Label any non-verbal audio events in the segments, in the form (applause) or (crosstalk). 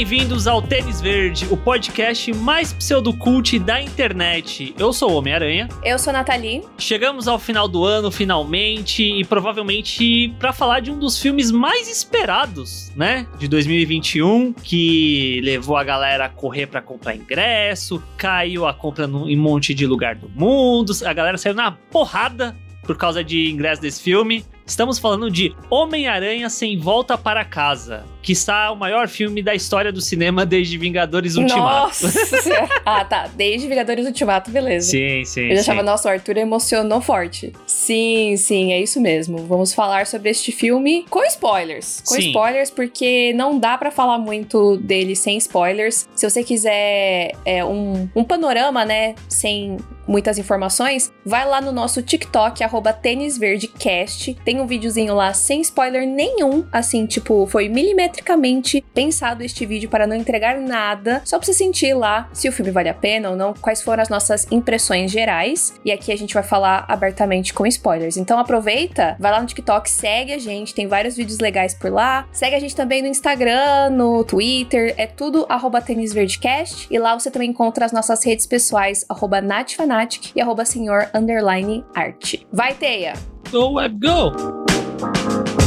bem-vindos ao Tênis Verde, o podcast mais pseudocult da internet. Eu sou o Homem-Aranha. Eu sou a Nathalie. Chegamos ao final do ano, finalmente, e provavelmente para falar de um dos filmes mais esperados, né? De 2021, que levou a galera a correr para comprar ingresso, caiu a compra em um monte de lugar do mundo, a galera saiu na porrada por causa de ingresso desse filme. Estamos falando de Homem-Aranha Sem Volta para Casa, que está o maior filme da história do cinema desde Vingadores Ultimato. Nossa! (laughs) ah, tá. Desde Vingadores Ultimato, beleza. Sim, sim. Eu já achava, nossa, o Arthur emocionou forte. Sim, sim, é isso mesmo. Vamos falar sobre este filme com spoilers. Com Sim. spoilers, porque não dá pra falar muito dele sem spoilers. Se você quiser é, um, um panorama, né, sem muitas informações, vai lá no nosso TikTok, arroba tênisverdecast. Tem um videozinho lá sem spoiler nenhum, assim, tipo, foi milimetricamente pensado este vídeo para não entregar nada, só pra você sentir lá se o filme vale a pena ou não, quais foram as nossas impressões gerais. E aqui a gente vai falar abertamente com spoilers. Então aproveita, vai lá no TikTok, segue a gente, tem vários vídeos legais por lá. Segue a gente também no Instagram, no Twitter, é tudo arroba tênisverdecast. E lá você também encontra as nossas redes pessoais, arroba natfanatic e arroba senhor underline arte. Vai, Teia! Go Web Go!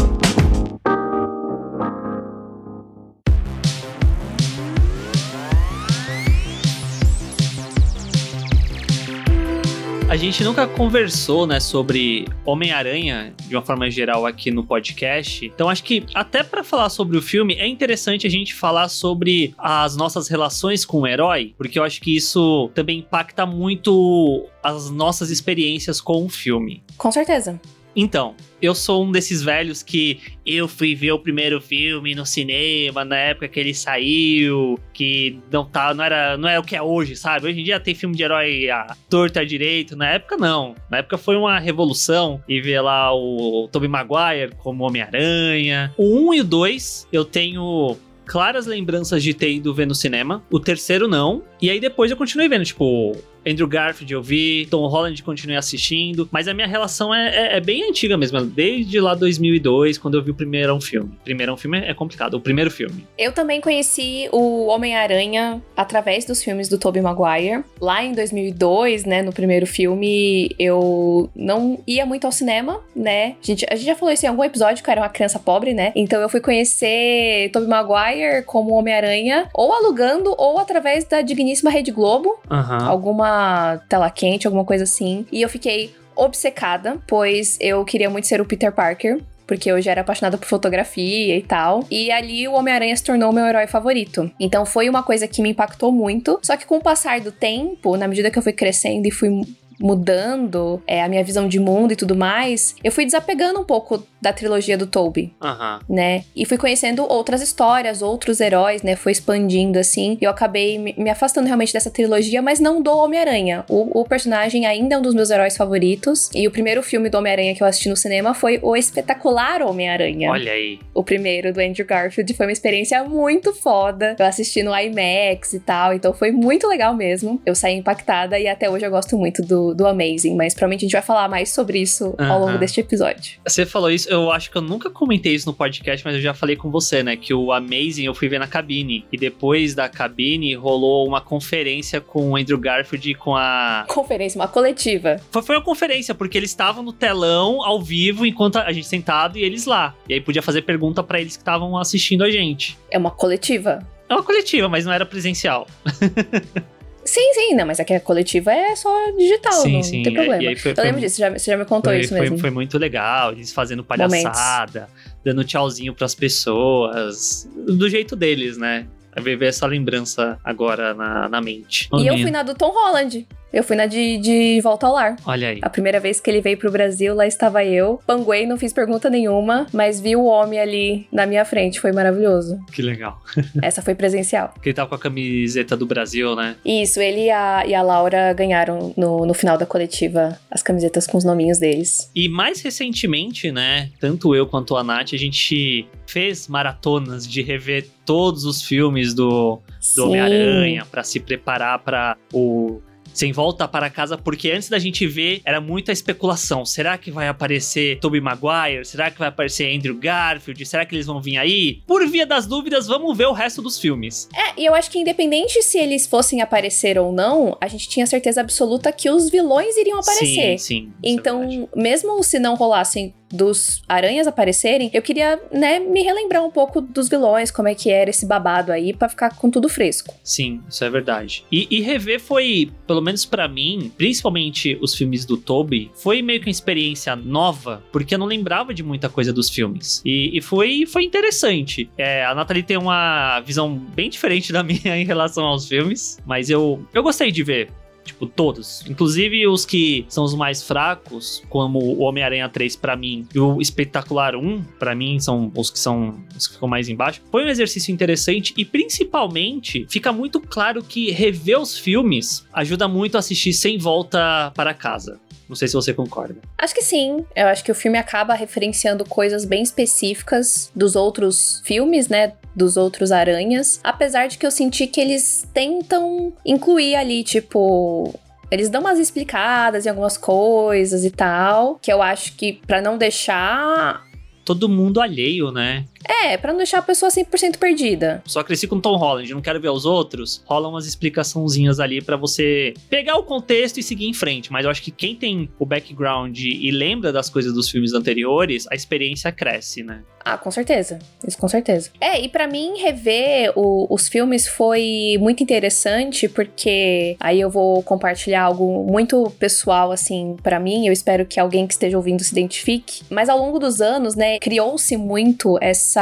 A gente nunca conversou, né, sobre Homem-Aranha de uma forma geral aqui no podcast. Então acho que até pra falar sobre o filme é interessante a gente falar sobre as nossas relações com o herói, porque eu acho que isso também impacta muito as nossas experiências com o filme. Com certeza. Então, eu sou um desses velhos que eu fui ver o primeiro filme no cinema, na época que ele saiu, que não tá, não era, não é o que é hoje, sabe? Hoje em dia tem filme de herói à torta à direito, na época não. Na época foi uma revolução e ver lá o Tobey Maguire como Homem-Aranha. O 1 e o 2 eu tenho claras lembranças de ter ido ver no cinema. O terceiro não. E aí depois eu continuei vendo, tipo, Andrew Garfield eu vi, Tom Holland continuei assistindo, mas a minha relação é, é- é bem antiga mesmo, desde lá 2002, quando eu vi o primeiro filme. Primeiro filme é complicado, o primeiro filme. Eu também conheci o Homem-Aranha através dos filmes do Tobey Maguire. Lá em 2002, né, no primeiro filme, eu não ia muito ao cinema, né? A gente, a gente já falou isso em algum episódio, que eu era uma criança pobre, né? Então eu fui conhecer Tobey Maguire como Homem-Aranha, ou alugando, ou através da digníssima Rede Globo, alguma tela quente, alguma coisa assim. E eu fiquei obcecada, pois eu queria muito ser o Peter Parker. Porque eu já era apaixonada por fotografia e tal. E ali o Homem-Aranha se tornou meu herói favorito. Então foi uma coisa que me impactou muito. Só que com o passar do tempo, na medida que eu fui crescendo e fui mudando é, a minha visão de mundo e tudo mais, eu fui desapegando um pouco da trilogia do Tobey Aham. né? E fui conhecendo outras histórias, outros heróis, né? Foi expandindo assim. E eu acabei me me afastando realmente dessa trilogia, mas não do Homem-Aranha. O, o personagem ainda é um dos meus heróis favoritos. E o primeiro filme do Homem-Aranha que eu assisti no cinema foi O Espetacular Homem-Aranha. Olha aí. O primeiro do Andrew Garfield foi uma experiência muito foda. Eu assisti no IMAX e tal, então foi muito legal mesmo. Eu saí impactada e até hoje eu gosto muito do, do Amazing, mas provavelmente a gente vai falar mais sobre isso ao longo deste episódio. Você falou isso, eu acho que eu nunca comentei isso no podcast, mas eu já falei com você, né? Que o Amazing eu fui ver na cabine. E depois da cabine rolou uma conferência com o Andrew Garfield e com a Conferência, uma coletiva. Foi, foi uma conferência, porque eles estavam no telão, ao vivo, enquanto a gente sentado e eles lá. E aí podia fazer pergunta pra eles que estavam assistindo a gente. É uma coletiva. É uma coletiva, mas não era presencial. (laughs) Sim, sim, não, mas aqui a coletiva é só digital, Sim, não, sim, tem é, problema. e foi- eu foi- lembro disso, você já, você já me contou Foi, isso mesmo. foi muito legal, eles fazendo palhaçada, dando tchauzinho pras pessoas, do jeito deles, né? Vai ver essa lembrança agora na, na mente. E eu fui na do Tom Holland. Eu fui na de, de Volta ao Lar. Olha aí. A primeira vez que ele veio pro Brasil, lá estava eu. Panguei, não fiz pergunta nenhuma, mas vi o homem ali na minha frente. Foi maravilhoso. Que legal. (laughs) Essa foi presencial. Porque ele tava com a camiseta do Brasil, né? Isso, ele e a, e a Laura ganharam no, no final da coletiva as camisetas com os nominhos deles. E mais recentemente, né? Tanto eu quanto a Nath, a gente fez maratonas de rever todos os filmes do, do. Homem-Aranha pra se preparar pra o Sem volta para casa, porque antes da gente ver, era muita especulação. Será que vai aparecer Tobey Maguire? Será que vai aparecer Andrew Garfield? Será que eles vão vir aí? Por via das dúvidas, vamos ver o resto dos filmes. É, e eu acho que independente se eles fossem aparecer ou não, a gente tinha certeza absoluta que os vilões iriam aparecer. Sim, sim. é Então, mesmo se não rolassem dos aranhas aparecerem, eu queria, né, me relembrar um pouco dos vilões, como é que era esse babado aí, pra ficar com tudo fresco. Sim, isso é verdade. E, e rever foi, pelo menos pra mim, principalmente os filmes do Toby, foi meio que uma experiência nova, porque eu não lembrava de muita coisa dos filmes. E, e foi, foi interessante. É, a Nathalie tem uma visão bem diferente da (laughs) minha em relação aos filmes, mas eu, eu gostei de ver. Tipo, todos. Inclusive os que são os mais fracos, como o Homem-Aranha 3 pra mim e o Espetacular 1, pra mim, são os que são os que ficam mais embaixo. Foi um exercício interessante e principalmente fica muito claro que rever os filmes ajuda muito a assistir sem volta para casa. Não sei se você concorda. Acho que sim. Eu acho que o filme acaba referenciando coisas bem específicas dos outros filmes, né? Dos outros aranhas. Apesar de que eu senti que eles tentam incluir ali, tipo. Eles dão umas explicadas em algumas coisas e tal. Que eu acho que, para não deixar. Todo mundo alheio, né? É, pra não deixar a pessoa 100% perdida. Só cresci com Tom Holland, não quero ver os outros. Rolam umas explicaçãozinhas ali pra você pegar o contexto e seguir em frente. Mas eu acho que quem tem o background e lembra das coisas dos filmes anteriores, a experiência cresce, né? Ah, com certeza. Isso com certeza. É, e pra mim rever o- os filmes foi muito interessante porque aí eu vou compartilhar algo muito pessoal assim pra mim. Eu espero que alguém que esteja ouvindo se identifique. Mas ao longo dos anos, né, criou-se muito essa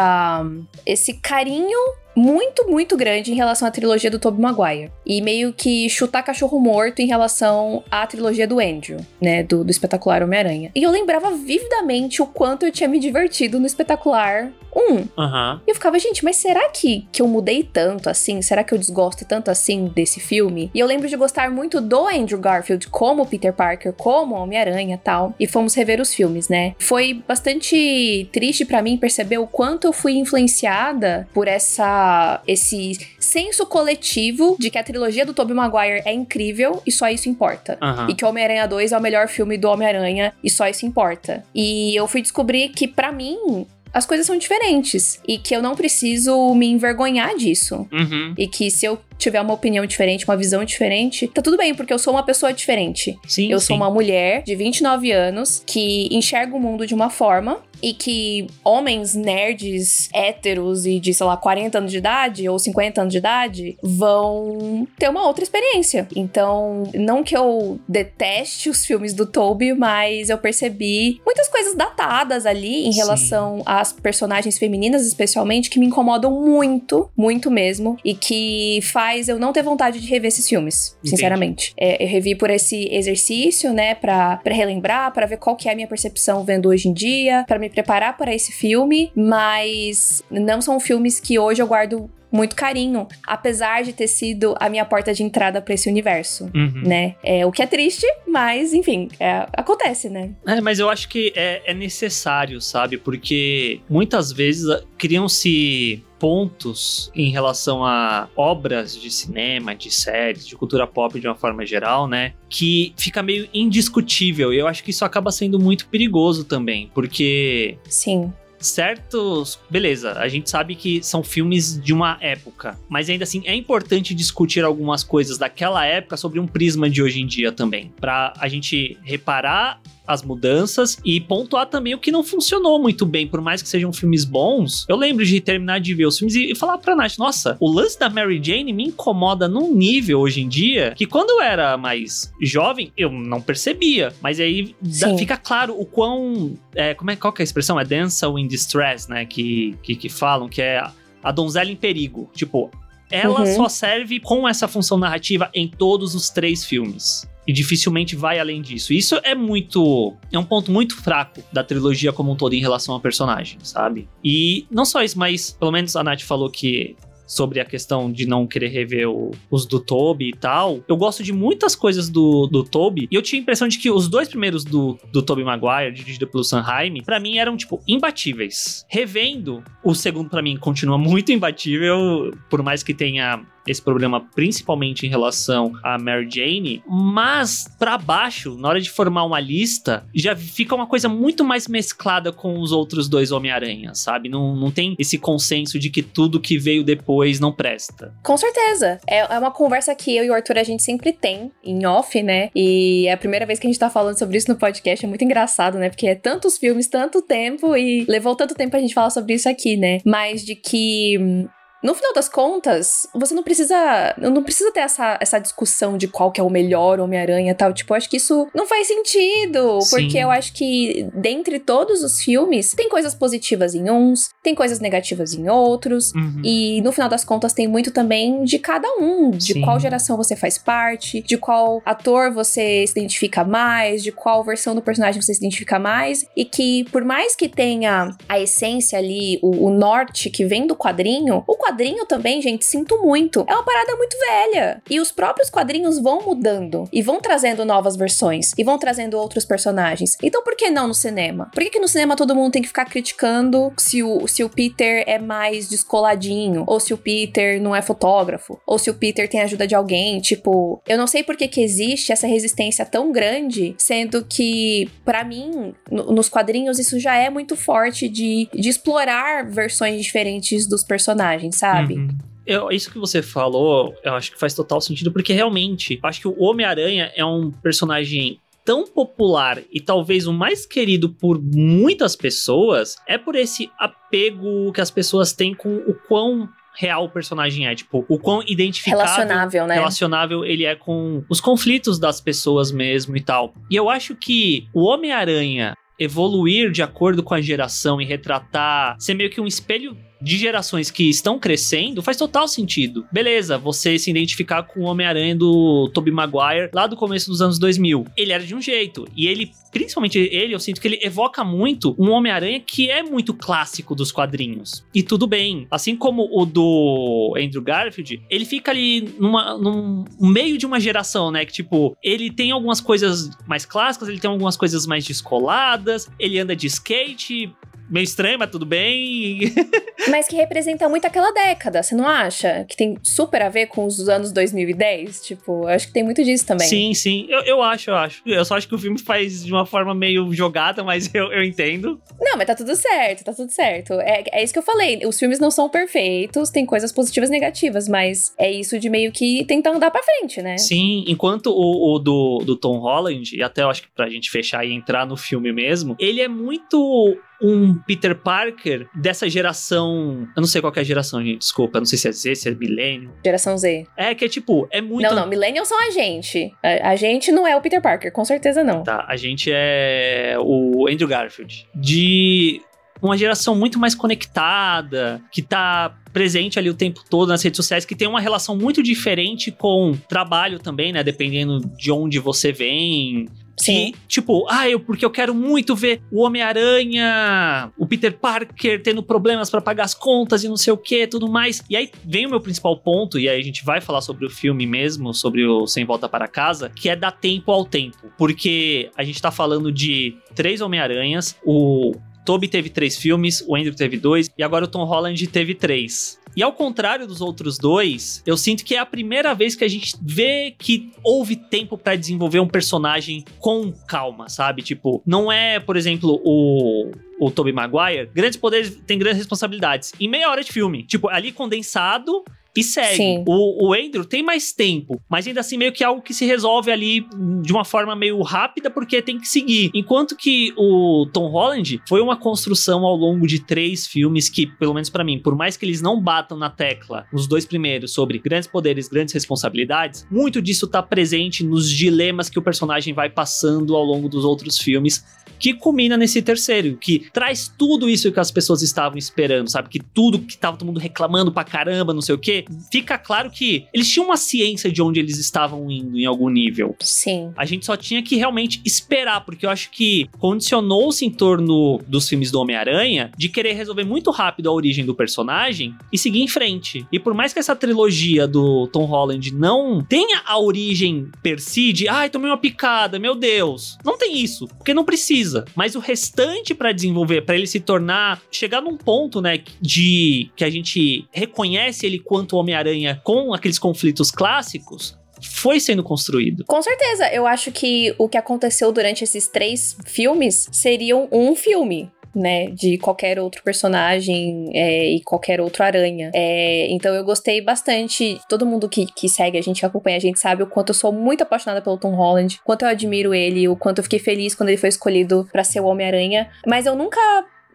esse carinho muito, muito grande em relação à trilogia do Tobey Maguire. E meio que chutar cachorro morto em relação à trilogia do Andrew, né? Do, do espetacular Homem-Aranha. E eu lembrava vividamente o quanto eu tinha me divertido no espetacular 1. Aham. E eu ficava, gente, mas será que, que eu mudei tanto assim? Será que eu desgosto tanto assim desse filme? E eu lembro de gostar muito do Andrew Garfield como Peter Parker, como Homem-Aranha e tal. E fomos rever os filmes, né? Foi bastante triste pra mim perceber o quanto eu fui influenciada por essa esse senso coletivo de que a trilogia do Tobey Maguire é incrível e só isso importa. Aham. E que o Homem-Aranha 2 é o melhor filme do Homem-Aranha e só isso importa. E eu fui descobrir que, pra mim, as coisas são diferentes. E que eu não preciso me envergonhar disso. Uhum. E que se eu tiver uma opinião diferente, uma visão diferente, tá tudo bem, porque eu sou uma pessoa diferente. Sim, Eu sim. sou uma mulher de 29 anos que enxerga o mundo de uma forma e que homens nerds, héteros e de, sei lá, 40 anos de idade ou 50 anos de idade vão ter uma outra experiência. Então, não que eu deteste os filmes do Toby, mas eu percebi muitas coisas datadas ali em Sim. relação às personagens femininas, especialmente, que me incomodam muito, muito mesmo, e que faz eu não ter vontade de rever esses filmes, Entendi. sinceramente. É, eu revi por esse exercício, né, pra, pra relembrar, pra ver qual que é a minha percepção vendo hoje em dia, pra me preparar para esse filme, mas não são filmes que hoje eu guardo muito carinho, apesar de ter sido a minha porta de entrada pra esse universo. Uhum. Né? É, o que é triste, mas enfim, é, acontece, né? É, mas eu acho que é, é necessário, sabe? Porque muitas vezes ah, criam-se pontos em relação a obras de cinema, de séries, de cultura pop de uma forma geral, né? Que fica meio indiscutível. E eu acho que isso acaba sendo muito perigoso também, porque Sim. Certos. Beleza, a gente sabe que são filmes de uma época, mas ainda assim é importante discutir algumas coisas daquela época sobre um prisma de hoje em dia também, Pra a gente reparar as mudanças e pontuar também o que não funcionou muito bem, por mais que sejam filmes bons. Eu lembro de terminar de ver os filmes e, e falar pra Nath, nossa, o lance da Mary Jane me incomoda num nível hoje em dia que quando eu era mais jovem, eu não percebia. Mas aí dá- fica claro o quão. É, como é, qual que é a expressão? É damsel in distress, né? Que, que, que falam, que é a, a donzela em perigo. Tipo, ela Uhum. só serve com essa função narrativa em todos os três filmes. E dificilmente vai além disso. Isso é muito. É um ponto muito fraco da trilogia como um todo em relação a personagem, sabe? E não só isso, mas pelo menos a Nath falou que. Sobre a questão de não querer rever o- os do Toby e tal. Eu gosto de muitas coisas do, do Toby. E eu tinha a impressão de que os dois primeiros do, do Toby Maguire, dirigido pelo Sam Raimi, pra mim eram, tipo, imbatíveis. Revendo, o segundo pra mim continua muito imbatível. Por mais que tenha esse problema principalmente em relação a Mary Jane, mas para baixo, na hora de formar uma lista, já fica uma coisa muito mais mesclada com os outros dois Homem-Aranha, sabe? Não, não tem esse consenso de que tudo que veio depois não presta. Com certeza. É, é uma conversa que eu e o Arthur a gente sempre tem em off, né? E é a primeira vez que a gente tá falando sobre isso no podcast. É muito engraçado, né? Porque é tantos filmes, tanto tempo e levou tanto tempo a gente falar sobre isso aqui, né? Mas de que hum, no final das contas, você não precisa. Não precisa ter essa, essa discussão de qual que é o melhor Homem-Aranha e tal. Tipo, eu acho que isso não faz sentido. Sim. Porque eu acho que, dentre todos os filmes, tem coisas positivas em uns, tem coisas negativas em outros. Uhum. E no final das contas, tem muito também de cada um. De Sim. qual geração você faz parte, de qual ator você se identifica mais, de qual versão do personagem você se identifica mais. E que, por mais que tenha a essência ali, o, o norte que vem do quadrinho, o quadrinho quadrinho também, gente, sinto muito. É uma parada muito velha. E os próprios quadrinhos vão mudando e vão trazendo novas versões e vão trazendo outros personagens. Então por que não no cinema? Por que, que no cinema todo mundo tem que ficar criticando se o, se o Peter é mais descoladinho? Ou se o Peter não é fotógrafo? Ou se o Peter tem ajuda de alguém? Tipo, eu não sei por que, que existe essa resistência tão grande, sendo que, para mim, no, nos quadrinhos, isso já é muito forte de, de explorar versões diferentes dos personagens sabe? Uhum. Eu, isso que você falou, eu acho que faz total sentido, porque realmente, eu acho que o Homem-Aranha é um personagem tão popular e talvez o mais querido por muitas pessoas é por esse apego que as pessoas têm com o quão real o personagem é, tipo, o quão identificável, relacionável, né? relacionável ele é com os conflitos das pessoas mesmo e tal. E eu acho que o Homem-Aranha evoluir de acordo com a geração e retratar, ser meio que um espelho de gerações que estão crescendo, faz total sentido. Beleza, você se identificar com o Homem-Aranha do Tobey Maguire lá do começo dos anos 2000. Ele era de um jeito, e ele, principalmente ele, eu sinto que ele evoca muito um Homem-Aranha que é muito clássico dos quadrinhos. E tudo bem. Assim como o do Andrew Garfield, ele fica ali numa, num meio de uma geração, né? Que tipo, ele tem algumas coisas mais clássicas, ele tem algumas coisas mais descoladas, ele anda de skate, meio estranho, mas tudo bem. (laughs) mas que representa muito aquela década, você não acha? Que tem super a ver com os anos 2010? Tipo, acho que tem muito disso também. Sim, sim. Eu, eu acho, eu acho. Eu só acho que o filme faz de uma forma meio jogada, mas eu, eu entendo. Não, mas tá tudo certo, tá tudo certo. É, é isso que eu falei. Os filmes não são perfeitos, tem coisas positivas e negativas, mas é isso de meio que tentar andar pra frente, né? Sim, enquanto o, o do, do Tom Holland, e até eu acho que pra gente fechar e entrar no filme mesmo, ele é muito um Peter Parker dessa geração. Eu não sei qual é a geração, gente. Desculpa, eu não sei se é Z, se é milênio. Geração Z. É, que é tipo, é muito. Não, não, Millennials são a gente. A, a, gente não é o Peter Parker, com certeza não. Tá, a gente é o Andrew Garfield. De uma geração muito mais conectada, que tá presente ali o tempo todo nas redes sociais, que tem uma relação muito diferente com trabalho também, né? Dependendo de onde você vem. Sim. Que, tipo, ah, eu, porque eu quero muito ver o Homem-Aranha, o Peter Parker tendo problemas para pagar as contas e não sei o que, tudo mais. E aí vem o meu principal ponto, e aí a gente vai falar sobre o filme mesmo, sobre o Sem Volta para Casa, que é dar tempo ao tempo. Porque a gente tá falando de três Homem-Aranhas, o Toby teve três filmes, o Andrew teve dois, e agora o Tom Holland teve três. E ao contrário dos outros dois, eu sinto que é a primeira vez que a gente vê que houve tempo para desenvolver um personagem com calma, sabe? Tipo, não é, por exemplo, o o Tobey Maguire, grandes poderes têm grandes responsabilidades. Em meia hora de filme. Tipo, ali condensado e segue. O, o Andrew tem mais tempo, mas ainda assim meio que algo que se resolve ali de uma forma meio rápida porque tem que seguir. Enquanto que o Tom Holland foi uma construção ao longo de três filmes que, pelo menos para mim, por mais que eles não batam na tecla nos dois primeiros sobre grandes poderes, grandes responsabilidades, muito disso tá presente nos dilemas que o personagem vai passando ao longo dos outros filmes que culmina nesse terceiro, que traz tudo isso que as pessoas estavam esperando, sabe? Que tudo que tava todo mundo reclamando pra caramba, não sei o quê, fica claro que eles tinham uma ciência de onde eles estavam indo em algum nível. Sim. A gente só tinha que realmente esperar, porque eu acho que condicionou-se em torno dos filmes do Homem-Aranha de querer resolver muito rápido a origem do personagem e seguir em frente. E por mais que essa trilogia do Tom Holland não tenha a origem per si de, ai, tomei uma picada, meu Deus. Não tem isso, porque não precisa precisa. Mas o restante para desenvolver, para ele se tornar, chegar num ponto, né, de que a gente reconhece ele quanto Homem-Aranha com aqueles conflitos clássicos, foi sendo construído. Com certeza, eu acho que o que aconteceu durante esses três filmes seriam um filme né, de qualquer outro personagem é, e qualquer outro aranha. É, então eu gostei bastante. Todo mundo que, que segue a gente, que acompanha a gente, sabe o quanto eu sou muito apaixonada pelo Tom Holland, o quanto eu admiro ele, o quanto eu fiquei feliz quando ele foi escolhido para ser o Homem-Aranha. Mas eu nunca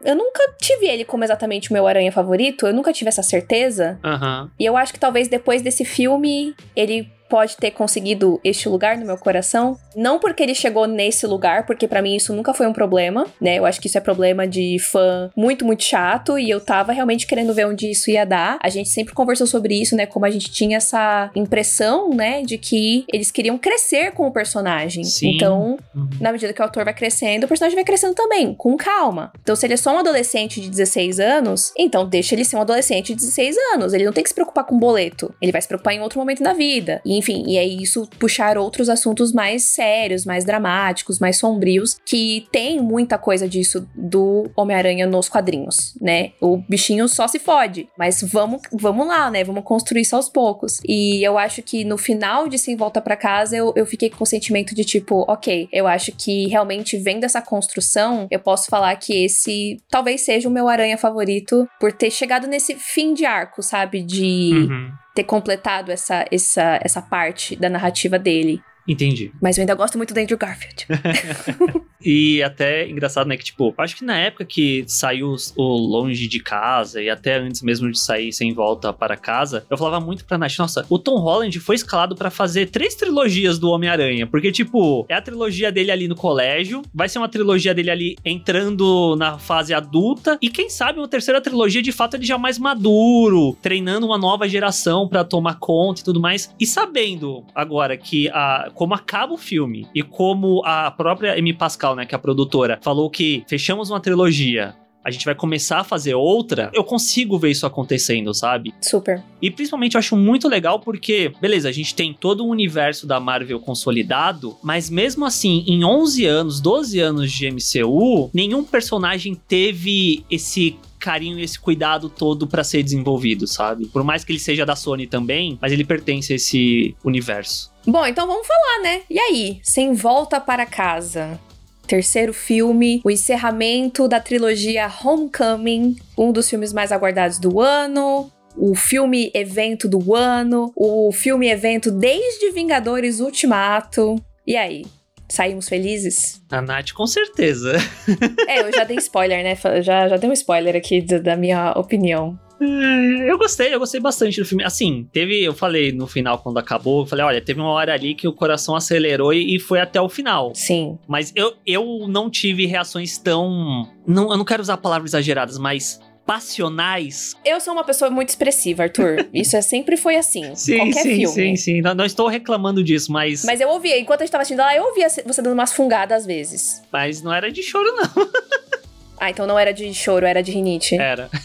eu nunca tive ele como exatamente o meu aranha favorito, eu nunca tive essa certeza. Uhum. E eu acho que talvez depois desse filme ele pode ter conseguido este lugar no meu coração. Não porque ele chegou nesse lugar, porque para mim isso nunca foi um problema, né? Eu acho que isso é problema de fã muito, muito chato e eu tava realmente querendo ver onde isso ia dar. A gente sempre conversou sobre isso, né? Como a gente tinha essa impressão, né, de que eles queriam crescer com o personagem. Sim. Então, Uhum. na medida que o autor vai crescendo, o personagem vai crescendo também, com calma. Então, se ele é só um adolescente de 16 anos, então deixa ele ser um adolescente de 16 anos. Ele não tem que se preocupar com boleto. Ele vai se preocupar em outro momento da vida. E, enfim, e é isso puxar outros assuntos mais sérios, mais dramáticos, mais sombrios, que tem muita coisa disso do Homem-Aranha nos quadrinhos, né? O bichinho só se fode, mas vamos, vamos lá, né? Vamos construir isso aos poucos. E eu acho que no final de Sem Volta para Casa, eu, eu fiquei com o sentimento de tipo, ok, eu acho que realmente vendo essa construção, eu posso falar que esse talvez seja o meu aranha favorito por ter chegado nesse fim de arco, sabe? De Uhum. Ter completado essa, essa, essa parte da narrativa dele. Entendi. Mas eu ainda gosto muito do Andrew Garfield. (laughs) E até engraçado, né? Que, tipo, acho que na época que saiu o Longe de Casa, e até antes mesmo de sair Sem Volta para Casa, eu falava muito pra Nath, nossa, o Tom Holland foi escalado pra fazer três trilogias do Homem-Aranha. Porque, tipo, é a trilogia dele ali no colégio, vai ser uma trilogia dele ali entrando na fase adulta, e quem sabe uma terceira trilogia, de fato, ele já mais maduro, treinando uma nova geração pra tomar conta e tudo mais. E sabendo agora que a, como acaba o filme e como a própria Amy Pascal, né, que é a produtora, falou que fechamos uma trilogia. A gente vai começar a fazer outra, eu consigo ver isso acontecendo, sabe? Super. E principalmente eu acho muito legal porque, beleza, a gente tem todo o universo da Marvel consolidado, mas mesmo assim, em 11 anos, 12 anos de MCU, nenhum personagem teve esse carinho e esse cuidado todo pra ser desenvolvido, sabe? Por mais que ele seja da Sony também, mas ele pertence a esse universo. Bom, então vamos falar, né? E aí? Sem volta para casa. Terceiro filme, o encerramento da trilogia Homecoming, um dos filmes mais aguardados do ano, o filme evento do ano, o filme evento desde Vingadores Ultimato. E aí? Saímos felizes? A Nath, com certeza. (laughs) É, eu já dei spoiler, né? Já, já dei um spoiler aqui da, da minha opinião. É, Eu gostei, eu gostei bastante do filme. Assim, teve, eu falei no final quando acabou, eu falei, olha, teve uma hora ali que o coração acelerou e, e foi até o final. Sim. Mas eu, eu não tive reações tão. Não, eu não quero usar palavras exageradas, mas passionais. Eu sou uma pessoa muito expressiva, Arthur. (laughs) Isso é, sempre foi assim. qualquer sim, filme. sim, sim. Não, não estou reclamando disso, mas, mas. Mas eu ouvia, enquanto a gente tava assistindo lá, eu ouvia você dando umas fungadas às vezes. não era de choro, não. (laughs) Ah, então não era de choro, era de rinite. Era. (laughs)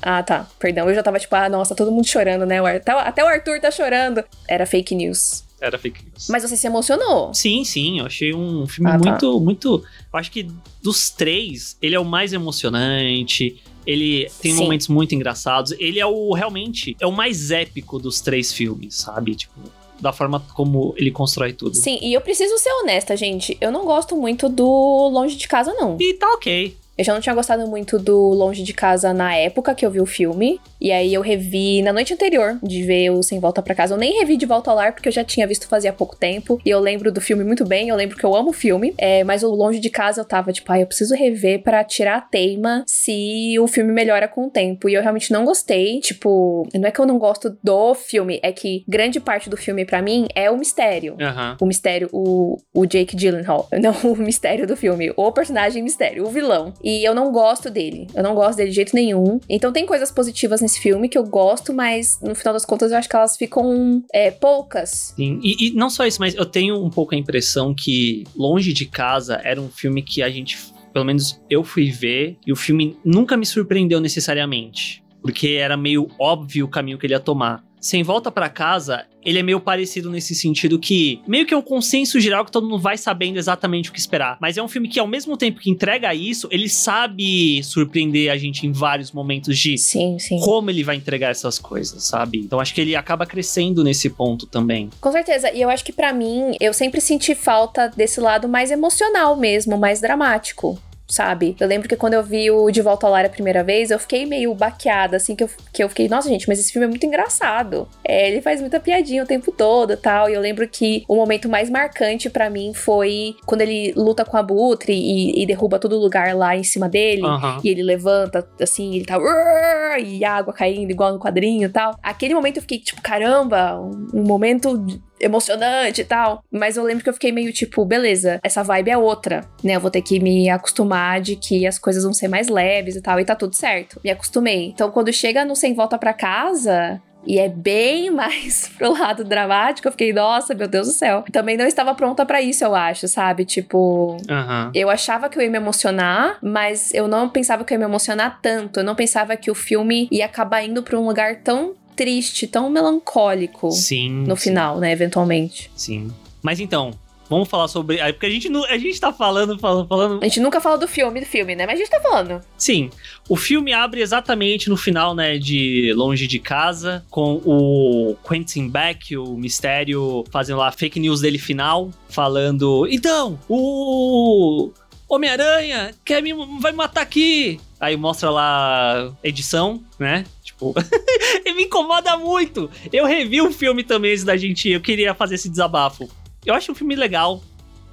Ah, tá. Perdão, eu já tava tipo, ah, nossa, todo mundo chorando, né? O Ar- Até, até o Arthur tá chorando. Era fake news. Era fake news. Mas você se emocionou. Sim, sim, eu achei um filme Ah, tá. muito, muito. Eu acho que dos três, ele é o mais emocionante. Ele tem Sim. momentos muito engraçados. Ele é o realmente é o mais épico dos três filmes, sabe? Tipo, da forma como ele constrói tudo. Sim, e eu preciso ser honesta, gente. Eu não gosto muito do Longe de Casa, não. E tá ok. Eu já não tinha gostado muito do Longe de Casa na época que eu vi o filme. E aí eu revi na noite anterior de ver o Sem Volta Pra Casa. Eu nem revi de volta ao lar porque eu já tinha visto fazia pouco tempo. E eu lembro do filme muito bem. Eu lembro que eu amo o filme. É, mas o Longe de Casa eu tava tipo, ah, eu preciso rever pra tirar a teima se o filme melhora com o tempo. E eu realmente não gostei. Tipo, não é que eu não gosto do filme, é que grande parte do filme pra mim é o mistério Aham. o mistério, o, o Jake Gyllenhaal. (laughs) Não o mistério do filme, o personagem mistério, o vilão. E eu não gosto dele. Eu não gosto dele de jeito nenhum. Então tem coisas positivas nesse filme que eu gosto, mas no final das contas eu acho que elas ficam é, poucas. Sim. E, e não só isso, mas eu tenho um pouco a impressão que Longe de Casa era um filme que a gente, pelo menos eu fui ver, e o filme nunca me surpreendeu necessariamente. Porque era meio óbvio o caminho que ele ia tomar. Sem Volta para Casa, ele é meio parecido nesse sentido que meio que é um consenso geral que todo mundo vai sabendo exatamente o que esperar. Mas é um filme que ao mesmo tempo que entrega isso, ele sabe surpreender a gente em vários momentos de sim, sim. como ele vai entregar essas coisas, sabe? Então acho que ele acaba crescendo nesse ponto também. Com certeza. E eu acho que para mim, eu sempre senti falta desse lado mais emocional mesmo, mais dramático sabe? Eu lembro que quando eu vi o De Volta ao Lar a primeira vez, eu fiquei meio baqueada, assim, que eu, que eu fiquei, nossa, gente, mas esse filme é muito engraçado. É, ele faz muita piadinha o tempo todo tal. E eu lembro que o momento mais marcante para mim foi quando ele luta com a Butre e, e derruba todo lugar lá em cima dele. Uhum. E ele levanta, assim, ele tá. E água caindo, igual no quadrinho e tal. Aquele momento eu fiquei, tipo, caramba, um, um momento emocionante e tal. Mas eu lembro que eu fiquei meio tipo, beleza, essa vibe é outra, né? Eu vou ter que me acostumar de que as coisas vão ser mais leves e tal, e tá tudo certo. Me acostumei. Então, quando chega no Sem Volta para Casa, e é bem (laughs) mais pro lado dramático. Eu fiquei, nossa, meu Deus do céu. Também não estava pronta para isso, eu acho, sabe? Tipo, uhum. eu achava que eu ia me emocionar, mas eu não pensava que eu ia me emocionar tanto. Eu não pensava que o filme ia acabar indo para um lugar tão triste, tão melancólico. Sim. No sim. final, né, eventualmente. Sim. Mas então, Vamos falar sobre. Porque a gente, a gente tá falando, falando, falando. A gente nunca fala do filme, do filme, né? Mas a gente tá falando. Sim. O filme abre exatamente no final, né? De Longe de Casa, com o Quentin Beck, o mistério, fazendo lá a fake news dele final, falando. Então, o. Homem-Aranha quer me, vai me matar aqui. Aí mostra lá edição, né? Tipo, (laughs) me incomoda muito. Eu revi o filme também esse da gente, eu queria fazer esse desabafo. Eu acho um filme legal.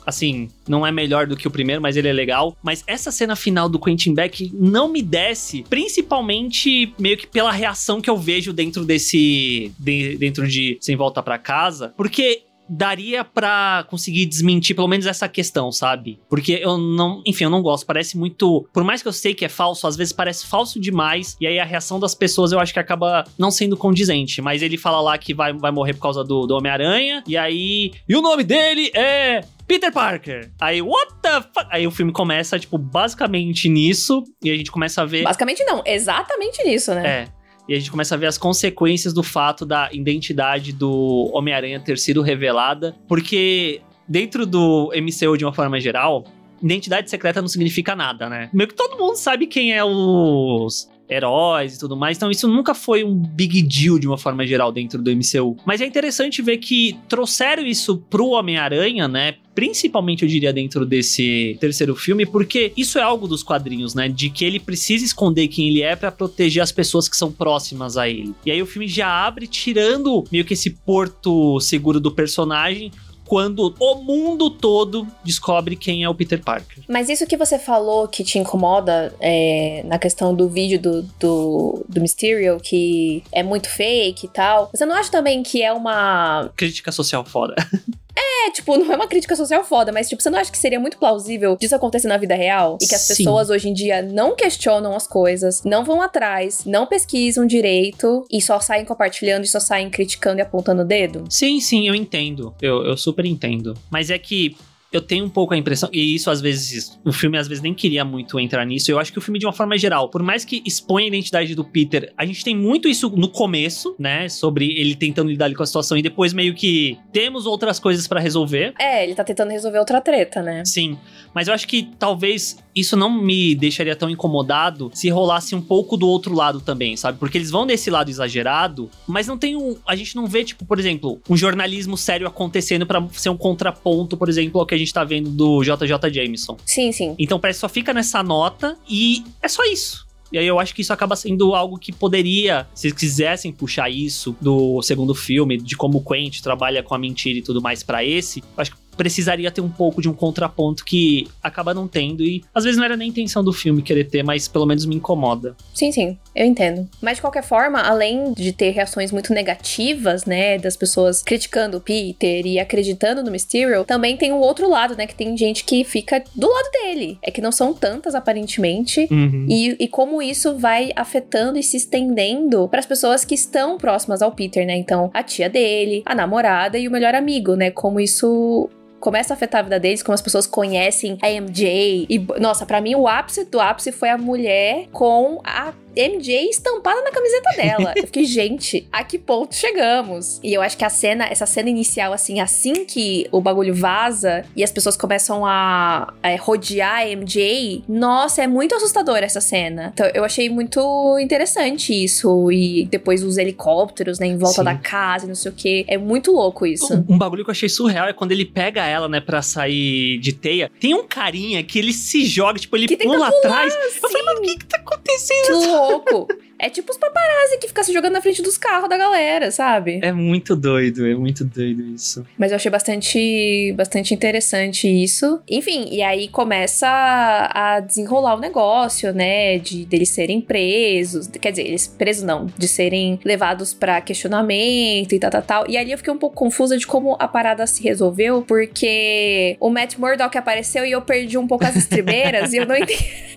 Assim, não é melhor do que o primeiro, mas ele é legal. Mas essa cena final do Quentin Beck não me desce, principalmente meio que pela reação que eu vejo dentro desse. De, dentro de Sem Volta para Casa. Porque daria para conseguir desmentir pelo menos essa questão, sabe? Porque eu não, enfim, eu não gosto, parece muito, por mais que eu sei que é falso, às vezes parece falso demais, e aí a reação das pessoas eu acho que acaba não sendo condizente, mas ele fala lá que vai, vai morrer por causa do, do Homem-Aranha, e aí, e o nome dele é Peter Parker. Aí, what the fuck? Aí o filme começa, tipo, basicamente nisso, e a gente começa a ver. Basicamente não, exatamente nisso, né? É. E a gente começa a ver as consequências do fato da identidade do Homem-Aranha ter sido revelada, porque dentro do MCU de uma forma geral, identidade secreta não significa nada, né? Meio que todo mundo sabe quem é os heróis e tudo mais. Então isso nunca foi um big deal de uma forma geral dentro do MCU. Mas é interessante ver que trouxeram isso pro Homem-Aranha, né? Principalmente, eu diria, dentro desse terceiro filme, porque isso é algo dos quadrinhos, né? De que ele precisa esconder quem ele é para proteger as pessoas que são próximas a ele. E aí o filme já abre tirando meio que esse porto seguro do personagem quando o mundo todo descobre quem é o Peter Parker. Mas isso que você falou que te incomoda é, na questão do vídeo do, do, do Mysterio, que é muito fake e tal, você não acha também que é uma. Crítica social foda. (laughs) É, tipo, não é uma crítica social foda, mas tipo, você não acha que seria muito plausível disso acontecer na vida real? E que as Sim. pessoas hoje em dia não questionam as coisas, não vão atrás, não pesquisam direito e só saem compartilhando e só saem criticando e apontando o dedo? Sim, sim, eu entendo. Eu, eu super entendo. Mas é que eu tenho um pouco a impressão, e isso às vezes, o filme às vezes nem queria muito entrar nisso. Eu acho que o filme, de uma forma geral, por mais que exponha a identidade do Peter, a gente tem muito isso no começo, né? Sobre ele tentando lidar ali com a situação, e depois meio que temos outras coisas pra resolver. É, ele tá tentando resolver outra treta, né? Sim, mas eu acho que talvez isso não me deixaria tão incomodado se rolasse um pouco do outro lado também, sabe? Porque eles vão desse lado exagerado, mas não tem um. A gente não vê, tipo, por exemplo, um jornalismo sério acontecendo pra ser um contraponto, por exemplo, ao que a gente tá vendo do JJ Jameson. Sim, sim. Então parece que só fica nessa nota e é só isso. E aí eu acho que isso acaba sendo algo que poderia, se eles quisessem puxar isso do segundo filme, de como o Quentin trabalha com a mentira e tudo mais pra esse, eu acho que precisaria ter um pouco de um contraponto que acaba não tendo e às vezes não era nem a intenção do filme querer ter, mas pelo menos me incomoda. Sim, sim, eu entendo. Mas de qualquer forma, além de ter reações muito negativas, né, das pessoas criticando o Peter e acreditando no Mysterio, também tem o outro lado, né, que tem gente que fica do lado dele. É que não são tantas aparentemente. Uhum. E, e como isso vai afetando e se estendendo para as pessoas que estão próximas ao Peter, né? Então, a tia dele, a namorada e o melhor amigo, né? Como isso começa a afetar a vida deles, como as pessoas conhecem a MJ. E, nossa, para mim o ápice do ápice foi a mulher com a MJ estampada na camiseta dela. eu fiquei, gente, a que ponto chegamos? E eu acho que a cena, essa cena inicial, assim, assim que o bagulho vaza e as pessoas começam a, a rodear a MJ, nossa, é muito assustadora essa cena. Então eu achei muito interessante isso. E depois os helicópteros, né, em volta Sim. da casa e não sei o que. É muito louco isso. Um, um, bagulho que eu achei surreal é quando ele pega ela, né, pra sair de teia. Tem um carinha que ele se joga, tipo, ele pula atrás. Eu falei, mano, o que que tá acontecendo? Louco. É tipo os paparazzi que ficam se jogando na frente dos carros da galera, sabe? É muito doido, é muito doido isso. Mas eu achei bastante, bastante interessante isso. Enfim, e aí começa a desenrolar o negócio, né? De deles serem presos. Quer dizer, eles presos não, de serem levados para questionamento e tal, tal, tal. E ali eu fiquei um pouco confusa de como a parada se resolveu, porque o Matt Murdock apareceu e eu perdi um pouco as estribeiras e eu não (laughs) entendi.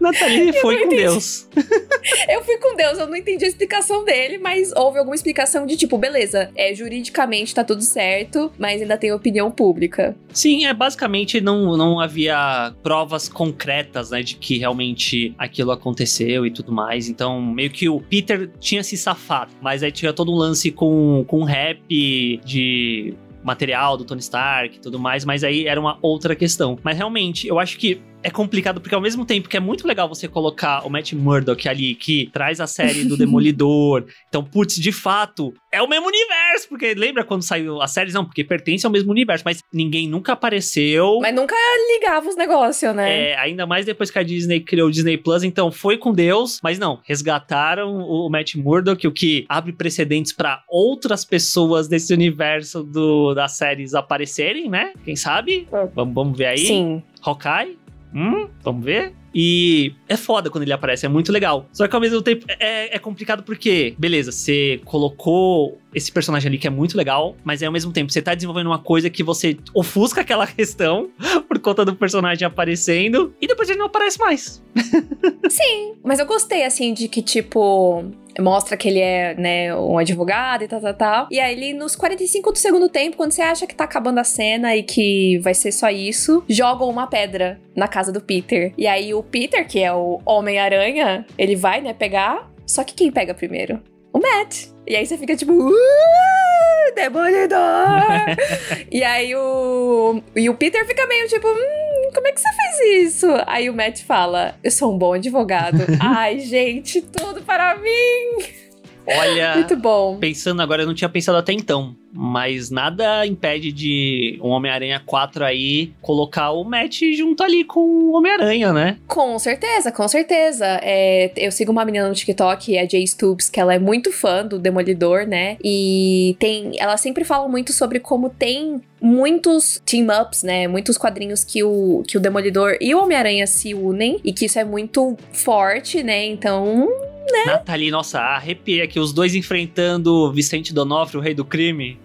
Nathalie foi com Deus. eu fui com Deus, eu não entendi a explicação dele, mas houve alguma explicação de tipo, beleza, é, juridicamente tá tudo certo, mas ainda tem opinião pública. Sim, é basicamente não, não havia provas concretas, né, de que realmente aquilo aconteceu e tudo mais. Então, meio que o Peter tinha se safado, mas aí tinha todo um lance com, com rap de material do Tony Stark e tudo mais, mas aí era uma outra questão. Mas realmente, eu acho que é complicado porque ao mesmo tempo que é muito legal você colocar o Matt Murdock ali, que traz a série do (laughs) Demolidor. então, putz, de fato, é o mesmo universo. Porque lembra quando saiu a série? Não, porque pertence ao mesmo universo, mas ninguém nunca apareceu. Mas nunca ligava os negócios, né? É, ainda mais depois que a Disney criou o Disney Plus, então foi com Deus, mas não, resgataram o Matt Murdock, o que abre precedentes para outras pessoas desse universo do, das séries aparecerem, né? Quem sabe? É. Vamos, vamos ver aí. Sim. Hawkeye? Hum, vamos ver? E é foda quando ele aparece, é muito legal. Só que ao mesmo tempo é, é complicado porque, beleza, você colocou esse personagem ali que é muito legal, mas é ao mesmo tempo você tá desenvolvendo uma coisa que você ofusca aquela (laughs) questão por conta do personagem aparecendo e depois ele não aparece mais. (laughs) Sim, mas eu gostei assim de que tipo mostra que ele é, né, um advogado e tal, tal, tal. E aí ele, nos 45 do segundo tempo, quando você acha que tá acabando a cena e que vai ser só isso, jogam uma pedra na casa do Peter. E aí o Peter, que é o Homem-Aranha, ele vai, né, pegar. Só que quem pega primeiro? O Matt. E aí você fica tipo, uh, Demolidor! (laughs) e aí o. E o Peter fica meio tipo, hum, como é que você fez isso? Aí o Matt fala, eu sou um bom advogado. (laughs) Ai, gente, tudo para mim! Olha. Muito bom. Pensando agora, eu não tinha pensado até então. Mas nada impede de um Homem-Aranha 4 aí colocar o Matt junto ali com o Homem-Aranha, né? Com certeza, com certeza. É, eu sigo uma menina no TikTok, a Jay Stoops, que ela é muito fã do Demolidor, né? E tem. Ela sempre fala muito sobre como tem muitos team-ups, né? Muitos quadrinhos que o, que o Demolidor e o Homem-Aranha se unem e que isso é muito forte, né? Então, né? Nathalie, nossa, arrepiei aqui, os dois enfrentando Vicente Donofrio, o rei do crime.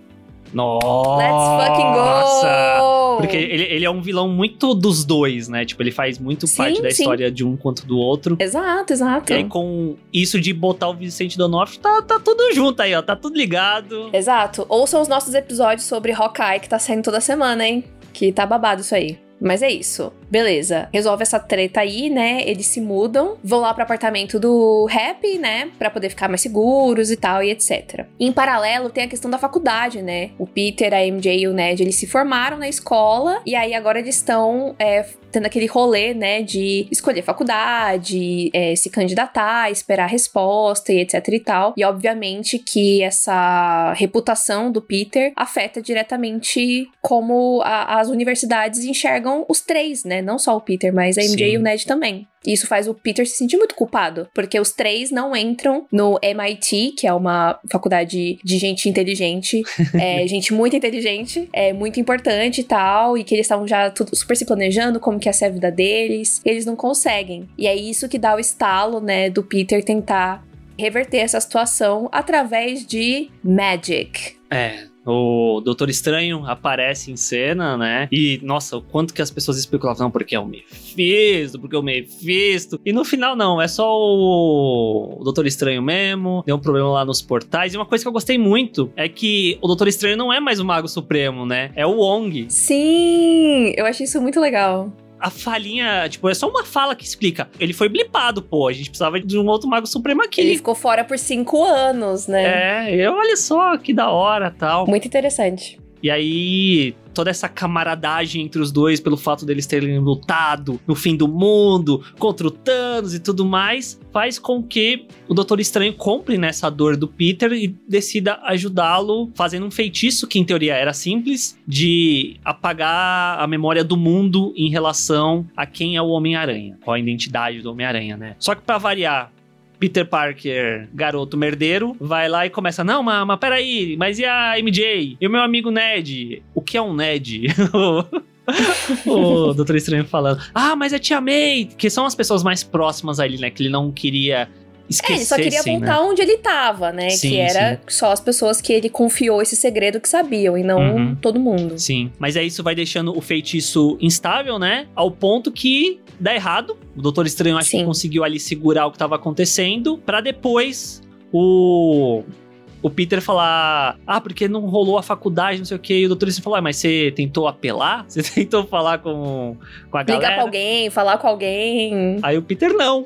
Nossa! Let's fucking go! Porque ele, ele é um vilão muito dos dois, né? Tipo, ele faz muito sim, parte da sim. história de um quanto do outro. Exato, exato. E aí, com isso de botar o Vicente Donofrio, tá, tá tudo junto aí, ó. Tá tudo ligado. Exato. Ouçam os nossos episódios sobre Hawkeye, que tá saindo toda semana, hein? Que tá babado isso aí. Mas é isso. Beleza. Resolve essa treta aí, né? Eles se mudam, vão lá pro apartamento do Happy, né? Pra poder ficar mais seguros e tal, e etc. Em paralelo, tem a questão da faculdade, né? O Peter, a MJ e o Ned, eles se formaram na escola e aí agora eles estão é, tendo aquele rolê, né? De escolher faculdade, é, se candidatar, esperar a resposta e etc e tal. E obviamente que essa reputação do Peter afeta diretamente como a, as universidades enxergam os três, né? Não só o Peter, mas a MJ Sim. e o Ned também. E isso faz o Peter se sentir muito culpado, porque os três não entram no MIT, que é uma faculdade de gente inteligente, (laughs) é, gente muito inteligente, é muito importante e tal, e que eles estavam já tudo super se planejando como que ia ser a vida deles. Eles não conseguem. E é isso que dá o estalo, né, do Peter tentar reverter essa situação através de magic. É, o Doutor Estranho aparece em cena, né? E, nossa, o quanto que as pessoas especulavam, porque é o Mephisto, porque é o Mephisto. E no final, não, é só o Doutor Estranho mesmo, deu um problema lá nos portais. E uma coisa que eu gostei muito é que o Doutor Estranho não é mais o Mago Supremo, né? É o Wong. Sim, eu achei isso muito legal. A falinha, tipo, é só uma fala que explica. Ele foi blipado, pô. A gente precisava de um outro Mago Supremo aqui. Ele ficou fora por cinco anos, né? É, eu, olha só que da hora tal. Muito interessante. E aí, toda essa camaradagem entre os dois, pelo fato deles terem lutado no fim do mundo, contra o Thanos e tudo mais, faz com que o Doutor Estranho compre nessa dor do Peter e decida ajudá-lo fazendo um feitiço que, em teoria, era simples, de apagar a memória do mundo em relação a quem é o Homem-Aranha, qual a identidade do Homem-Aranha, né? Só que para variar, Peter Parker, garoto merdeiro, vai lá e começa: Não, mas, mas peraí, mas e a MJ? E o meu amigo Ned? O que é um Ned? (laughs) o Doutor Estranho falando: Ah, mas eu te amei! Que são as pessoas mais próximas a ele, né? Que ele não queria esquecer. É, ele só queria voltar né? onde ele tava, né? Sim, que era sim. só as pessoas que ele confiou esse segredo que sabiam, e não uhum. todo mundo. Sim, mas aí isso vai deixando o feitiço instável, né? Ao ponto que dá errado. O Doutor Estranho acho sim. que conseguiu ali segurar o que tava acontecendo, para depois o o Peter falar, ah, porque não rolou a faculdade, não sei o que, e o doutor Estranho falar, ah, mas você tentou apelar? (laughs) Você tentou falar com, com a galera? Ligar pra alguém, falar com alguém. Aí o Peter não.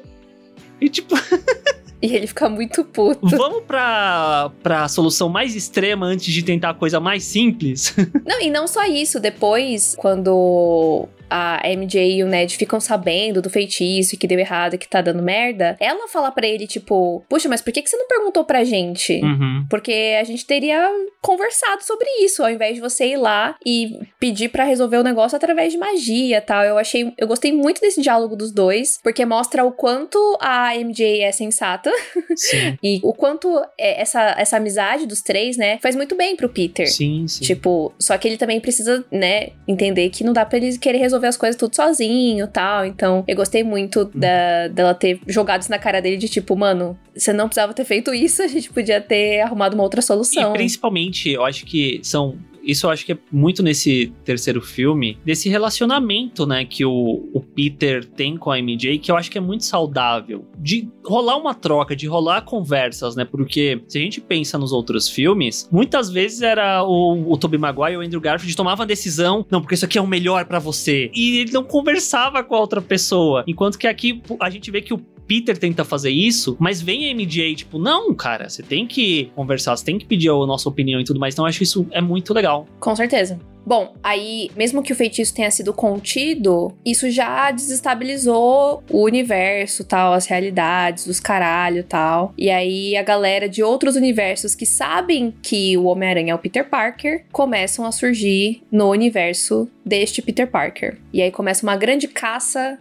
E tipo. (laughs) E ele fica muito puto. Vamos pra, pra solução mais extrema antes de tentar a coisa mais simples? (laughs) Não, e não só isso. Depois, quando a MJ e o Ned ficam sabendo do feitiço e que deu errado e que tá dando merda, ela fala para ele, tipo, puxa, mas por que, que você não perguntou pra gente? Uhum. Porque a gente teria conversado sobre isso, ao invés de você ir lá e pedir para resolver o negócio através de magia tal. Eu achei. Eu gostei muito desse diálogo dos dois, porque mostra o quanto a MJ é sensata (laughs) e o quanto é, essa, essa amizade dos três, né, faz muito bem pro Peter. Sim, sim. Tipo, só que ele também precisa, né, entender que não dá pra ele querer resolver resolver as coisas tudo sozinho tal. Então, eu gostei muito uhum. da, dela ter jogado isso na cara dele de tipo, mano, você não precisava ter feito isso, a gente podia ter arrumado uma outra solução. E principalmente, eu acho que são isso eu acho que é muito nesse terceiro filme, desse relacionamento, né, que o, o Peter tem com a MJ, que eu acho que é muito saudável. De rolar uma troca, de rolar conversas, né, porque se a gente pensa nos outros filmes, muitas vezes era o, o Tobey Maguire ou o Andrew Garfield tomava a decisão, não, porque isso aqui é o melhor para você. E ele não conversava com a outra pessoa. Enquanto que aqui a gente vê que o Peter tenta fazer isso, mas vem a MJ, tipo, não, cara, você tem que conversar, você tem que pedir a nossa opinião e tudo mais. Então, eu acho que isso é muito legal. Com certeza. Bom, aí, mesmo que o feitiço tenha sido contido, isso já desestabilizou o universo, tal, as realidades, os caralho, tal. E aí a galera de outros universos que sabem que o Homem-Aranha é o Peter Parker começam a surgir no universo deste Peter Parker. E aí começa uma grande caça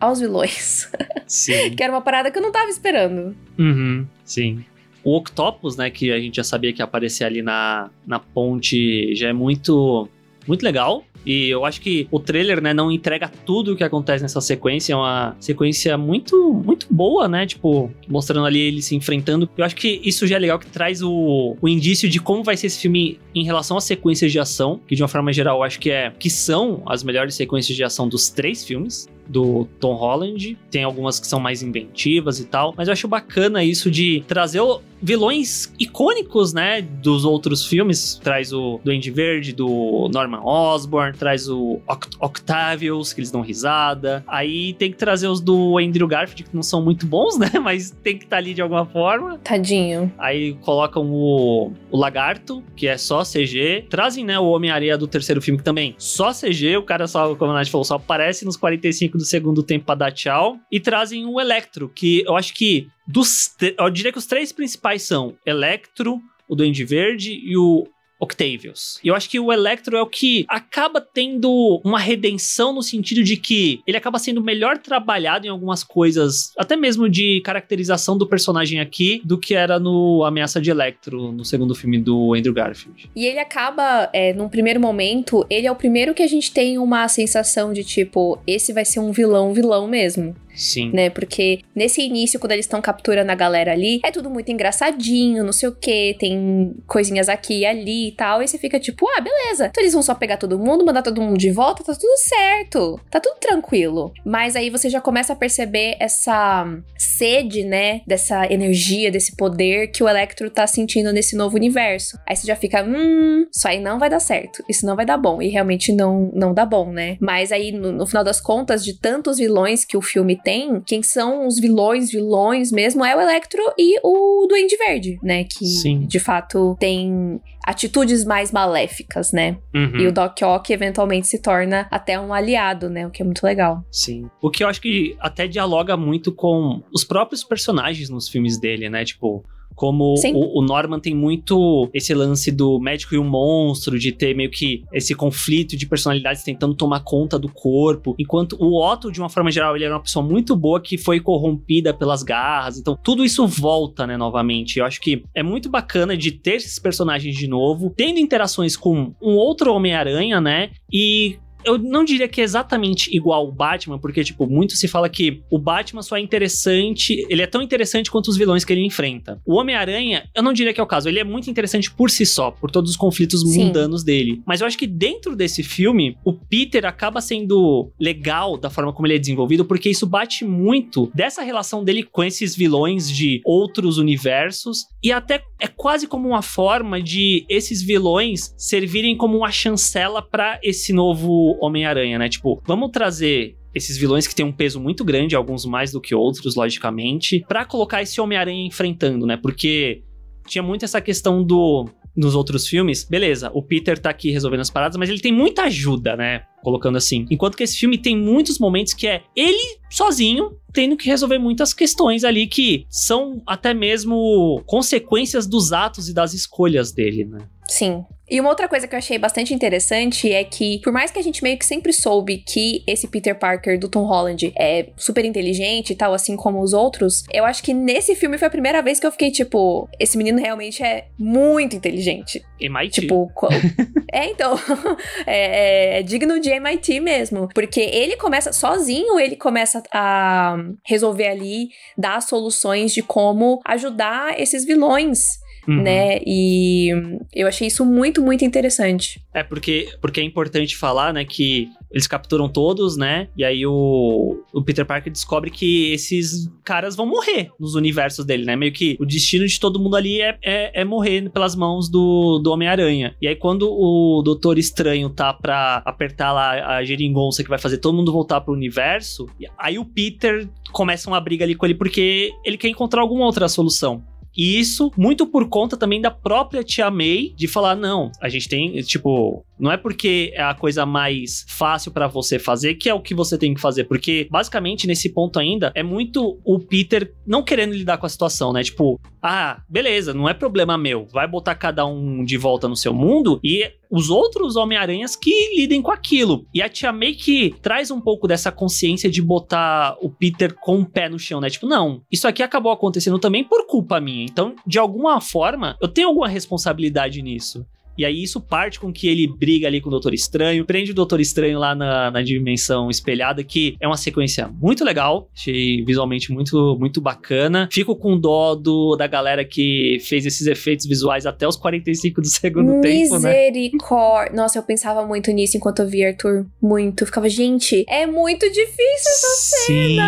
aos vilões. Sim. (laughs) que era uma parada que eu não tava esperando. Uhum, sim. O Octopus, né, que a gente já sabia que ia aparecer ali na, na ponte, já é muito, muito legal. E eu acho que o trailer, né, não entrega tudo o que acontece nessa sequência. É uma sequência muito, muito boa, né? Tipo, mostrando ali ele se enfrentando. Eu acho que isso já é legal, que traz o, o indício de como vai ser esse filme em relação às sequências de ação. Que de uma forma geral, eu acho que é que são as melhores sequências de ação dos três filmes do Tom Holland. Tem algumas que são mais inventivas e tal. Mas eu acho bacana isso de trazer vilões icônicos, né? Dos outros filmes. Traz o Duende Verde, do Norman Osborn, traz o Oct Octavius, que eles dão risada. Aí tem que trazer os do Andrew Garfield, que não são muito bons, né? (laughs) Mas tem que estar tá ali de alguma forma. Tadinho. Aí colocam o, o Lagarto, que é só CG. Trazem, né, o Homem-Areia do terceiro filme, que também só CG. O cara só, como a Nath falou, só aparece nos 45 do segundo tempo pra dar tchau. E trazem o Electro, que eu acho que dos. Eu diria que os três principais são Electro, o Duende Verde e o Octavius. E eu acho que o Electro é o que acaba tendo uma redenção no sentido de que ele acaba sendo melhor trabalhado em algumas coisas, até mesmo de caracterização do personagem aqui, do que era no Ameaça de Electro, no segundo filme do Andrew Garfield. E ele acaba, é, num primeiro momento, ele é o primeiro que a gente tem uma sensação de tipo, esse vai ser um vilão, vilão mesmo. Sim. né? Porque nesse início, quando eles estão capturando a galera ali, é tudo muito engraçadinho, não sei o que, tem coisinhas aqui e ali e tal. E você fica tipo, ah, beleza. Então eles vão só pegar todo mundo, mandar todo mundo de volta, tá tudo certo. Tá tudo tranquilo. Mas aí você já começa a perceber essa sede, né? Dessa energia, desse poder que o Electro tá sentindo nesse novo universo. Aí você já fica, hum, isso aí não vai dar certo. Isso não vai dar bom. E realmente não, não dá bom, né? Mas aí, no, no final das contas, de tantos vilões que o filme tem, quem são os vilões, vilões mesmo, é o Electro e o Duende Verde, né? Que Sim. de fato tem atitudes mais maléficas, né? Uhum. E o Doc Ock eventualmente se torna até um aliado, né? O que é muito legal. Sim. O que eu acho que até dialoga muito com os próprios personagens nos filmes dele, né? Tipo, como o, o Norman tem muito esse lance do médico e o monstro, de ter meio que esse conflito de personalidades tentando tomar conta do corpo, enquanto o Otto, de uma forma geral, ele era uma pessoa muito boa que foi corrompida pelas garras. Então, tudo isso volta, né, novamente. Eu acho que é muito bacana de ter esses personagens de novo, tendo interações com um outro Homem-Aranha, né? E eu não diria que é exatamente igual o Batman, porque, tipo, muito se fala que o Batman só é interessante, ele é tão interessante quanto os vilões que ele enfrenta. O Homem-Aranha, eu não diria que é o caso, ele é muito interessante por si só, por todos os conflitos Sim. mundanos dele. Mas eu acho que dentro desse filme, o Peter acaba sendo legal da forma como ele é desenvolvido, porque isso bate muito dessa relação dele com esses vilões de outros universos, e até é quase como uma forma de esses vilões servirem como uma chancela pra esse novo Homem-Aranha, né? Tipo, vamos trazer esses vilões que têm um peso muito grande, alguns mais do que outros, logicamente, pra colocar esse Homem-Aranha enfrentando, né? Porque tinha muito essa questão do nos outros filmes, beleza, o Peter tá aqui resolvendo as paradas, mas ele tem muita ajuda, né? Colocando assim. Enquanto que esse filme tem muitos momentos que é ele sozinho tendo que resolver muitas questões ali que são até mesmo consequências dos atos e das escolhas dele, né? Sim. E uma outra coisa que eu achei bastante interessante é que, por mais que a gente meio que sempre soube que esse Peter Parker do Tom Holland é super inteligente e tal, assim como os outros, eu acho que nesse filme foi a primeira vez que eu fiquei tipo, esse menino realmente é muito inteligente. MIT. Tipo, co- (laughs) é então, (laughs) é, é- é digno de MIT mesmo, porque ele começa sozinho, ele começa a resolver ali, dar soluções de como ajudar esses vilões, Uhum. né? E eu achei isso muito, muito interessante. É porque, porque é importante falar, né, que eles capturam todos, né? E aí o, o Peter Parker descobre que esses caras vão morrer nos universos dele, né? Meio que o destino de todo mundo ali é, é, é morrer pelas mãos do, do Homem-Aranha. E aí quando o Doutor Estranho tá pra apertar lá a geringonça que vai fazer todo mundo voltar pro universo, aí o Peter começa uma briga ali com ele porque ele quer encontrar alguma outra solução. E isso muito por conta também da própria tia May de falar: não, a gente tem, tipo, não é porque é a coisa mais fácil pra você fazer que é o que você tem que fazer. Porque, basicamente, nesse ponto ainda, é muito o Peter não querendo lidar com a situação, né? Tipo, ah, beleza, não é problema meu. Vai botar cada um de volta no seu mundo e os outros Homem-Aranhas que lidem com aquilo. E a Tia May que traz um pouco dessa consciência de botar o Peter com o pé no chão, né? Tipo, não, isso aqui acabou acontecendo também por culpa minha. Então, de alguma forma, eu tenho alguma responsabilidade nisso. E aí isso parte com que ele briga ali com o Doutor Estranho, prende o Doutor Estranho lá na, na dimensão espelhada, que é uma sequência muito legal, achei visualmente muito, muito bacana. Fico com dó do, da galera que fez esses efeitos visuais até os 45 do segundo tempo, né? Misericórdia. Nossa, eu pensava muito nisso enquanto eu via Arthur. Muito. Ficava, gente, é muito difícil essas Sim.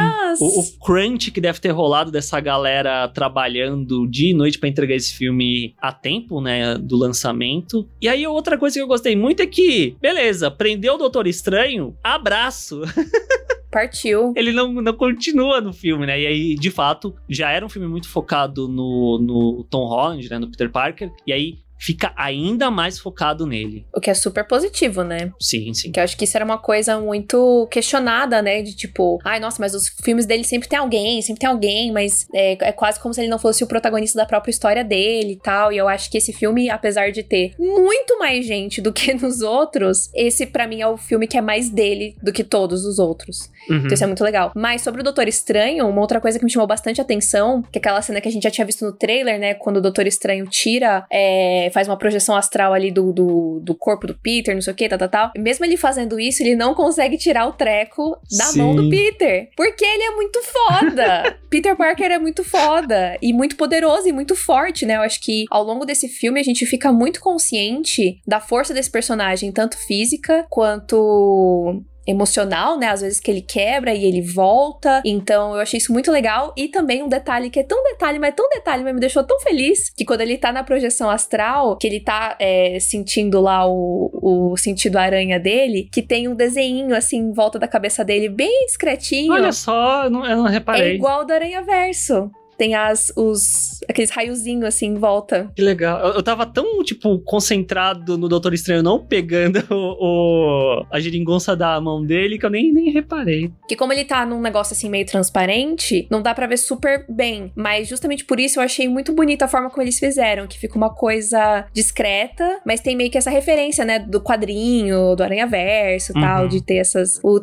O, o crunch que deve ter rolado dessa galera trabalhando dia e noite pra entregar esse filme a tempo, né, do lançamento. E aí outra coisa que eu gostei muito é que, beleza, prendeu o Doutor Estranho, abraço. (laughs) Partiu. Ele não, não continua no filme, né? E aí, de fato, já era um filme muito focado no, no Tom Holland, né, no Peter Parker. E aí fica ainda mais focado nele. O que é super positivo, né? Sim, sim. Que eu acho que isso era uma coisa muito questionada, né? De tipo, ai, nossa, mas os filmes dele sempre tem alguém, sempre tem alguém, mas é, é quase como se ele não fosse o protagonista da própria história dele e tal. E eu acho que esse filme, apesar de ter muito mais gente do (laughs) que nos outros, esse pra mim é o filme que é mais dele do que todos os outros. Uhum. Então isso é muito legal. Mas sobre o Doutor Estranho, uma outra coisa que me chamou bastante atenção, que é aquela cena que a gente já tinha visto no trailer, né? Quando o Doutor Estranho tira é, é, faz uma projeção astral ali do, do, do, corpo do Peter, não sei o que, tal, tal, tal. Mesmo ele fazendo isso, ele não consegue tirar o treco da Sim. mão do Peter. Porque ele é muito foda. (laughs) Peter Parker é muito foda e muito poderoso e muito forte, né? Eu acho que ao longo desse filme a gente fica muito consciente da força desse personagem, tanto física quanto emocional, né? Às vezes que ele quebra e ele volta. Então eu achei isso muito legal. E também um detalhe que é tão detalhe, mas tão detalhe, mas me deixou tão feliz que quando ele tá na projeção astral, que ele tá é, sentindo lá o, o sentido aranha dele, que tem um desenho assim em volta da cabeça dele, bem discretinho. Olha só, eu não, eu não reparei. É igual do Aranha Verso tem as, os, aqueles raiozinhos assim em volta. Que legal. Eu, eu tava tão, tipo, concentrado no Doutor Estranho não pegando (laughs) o, o, a geringonça da mão dele que eu nem, nem reparei. Que como ele tá num negócio assim meio transparente, não dá para ver super bem. Mas justamente por isso eu achei muito bonita a forma como eles fizeram, que fica uma coisa discreta, mas tem meio que essa referência, né, do quadrinho, do Aranha Verso e uhum. tal, de ter essas. O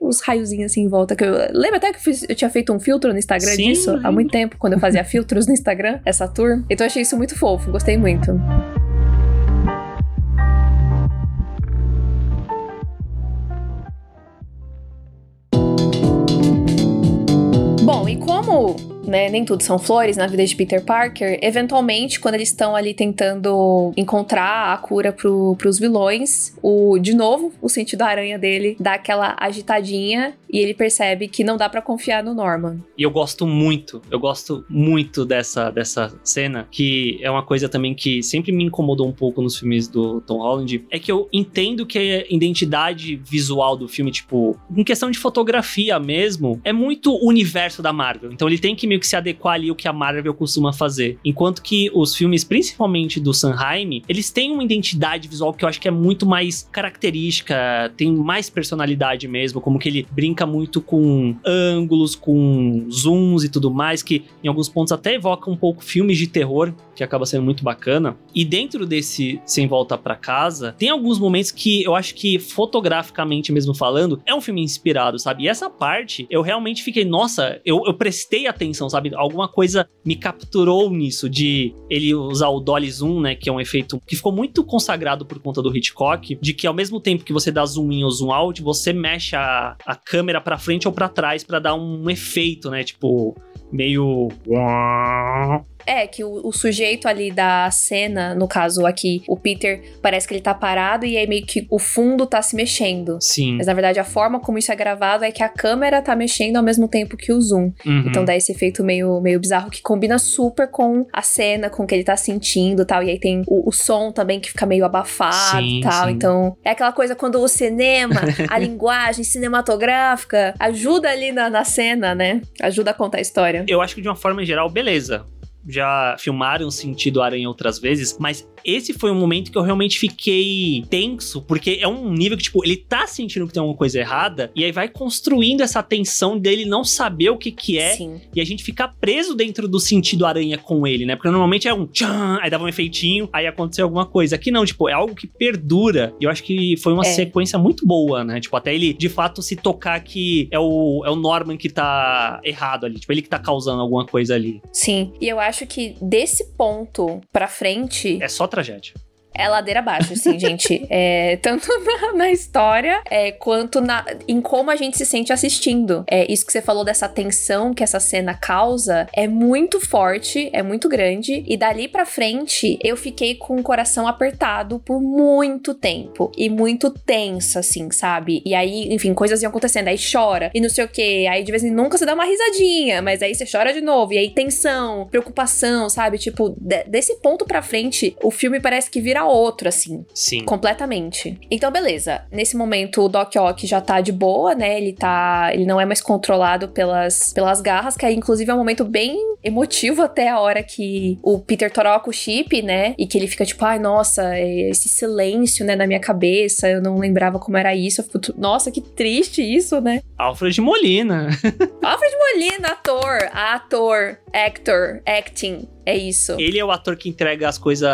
os raiozinhos assim em volta. Que eu, lembra até que eu, fiz, eu tinha feito um filtro no Instagram Sim, disso há muito tempo quando eu fazia (laughs) filtros no Instagram, essa tour. Então achei isso muito fofo, gostei muito. Bom, e como né, nem tudo são flores na vida de Peter Parker, eventualmente, quando eles estão ali tentando encontrar a cura pro, pros vilões, o, de novo, o sentido aranha dele dá aquela agitadinha e ele percebe que não dá para confiar no Norman. E eu gosto muito, eu gosto muito dessa, dessa cena, que é uma coisa também que sempre me incomodou um pouco nos filmes do Tom Holland, é que eu entendo que a identidade visual do filme, tipo, em questão de fotografia mesmo, é muito o universo da Marvel. Então ele tem que meio que se adequar ali ao que a Marvel costuma fazer. Enquanto que os filmes, principalmente do Sanheim, eles têm uma identidade visual que eu acho que é muito mais característica, tem mais personalidade mesmo, como que ele brinca muito com ângulos, com zooms e tudo mais, que em alguns pontos até evoca um pouco filmes de terror, que acaba sendo muito bacana. E dentro desse Sem Volta para Casa, tem alguns momentos que eu acho que fotograficamente mesmo falando, é um filme inspirado, sabe? E essa parte, eu realmente fiquei, nossa, eu, eu prestei atenção, sabe? Alguma coisa me capturou nisso, de ele usar o dolly zoom, né? Que é um efeito que ficou muito consagrado por conta do Hitchcock, de que ao mesmo tempo que você dá zoom in ou zoom out, você mexe a, a câmera para frente ou para trás para dar um efeito, né? Tipo, meio. É, que o, o, sujeito ali da cena, no caso aqui, o Peter, parece que ele tá parado e aí meio que o fundo tá se mexendo. Sim. Mas na verdade a forma como isso é gravado é que a câmera tá mexendo ao mesmo tempo que o zoom. Uhum. Então dá esse efeito meio, meio bizarro que combina super com a cena, com o que ele tá sentindo e tal. E aí tem o, o som também que fica meio abafado e tal. Sim. Então é aquela coisa quando o cinema, a (laughs) linguagem cinematográfica ajuda ali na, na cena, né? Ajuda a contar a história. Eu acho que de uma forma geral, beleza já filmaram sentido aranha outras vezes, mas esse foi um momento que eu realmente fiquei tenso, porque é um nível que, tipo, ele tá sentindo que tem alguma coisa errada, e aí vai construindo essa tensão dele não saber o que que é, Sim. e a gente ficar preso dentro do sentido aranha com ele, né? Porque normalmente é um tchan, aí dava um efeitinho, aí aconteceu alguma coisa. Aqui não, tipo, é algo que perdura, e eu acho que foi uma é. sequência muito boa, né? Tipo, até ele, de fato, se tocar que é o, é o Norman que tá errado ali, tipo, ele que tá causando alguma coisa ali. Sim, e eu acho que desse ponto pra frente. É só tragédia é ladeira abaixo, assim, (laughs) gente. É, tanto na, na história é, quanto na, em como a gente se sente assistindo. É, isso que você falou dessa tensão que essa cena causa é muito forte, é muito grande. E dali pra frente, eu fiquei com o coração apertado por muito tempo. E muito tenso, assim, sabe? E aí, enfim, coisas iam acontecendo. Aí chora, e não sei o quê. Aí de vez em nunca você dá uma risadinha, mas aí você chora de novo. E aí tensão, preocupação, sabe? Tipo, de, desse ponto pra frente, o filme parece que vira outro, assim. Sim. Completamente. Então, beleza. Nesse momento, o Doc Ock já tá de boa, né? Ele tá. Ele não é mais controlado pelas, pelas garras, que aí, inclusive, é um momento bem emotivo até a hora que o Peter troca o chip, né? E que ele fica tipo, ai, nossa, é esse silêncio, né, na minha cabeça. Eu não lembrava como era isso. Eu fico, nossa, que triste isso, né? Alfred Molina. (laughs) Alfred Molina, ator, ator, actor, acting. É isso. Ele é o ator que entrega as coisas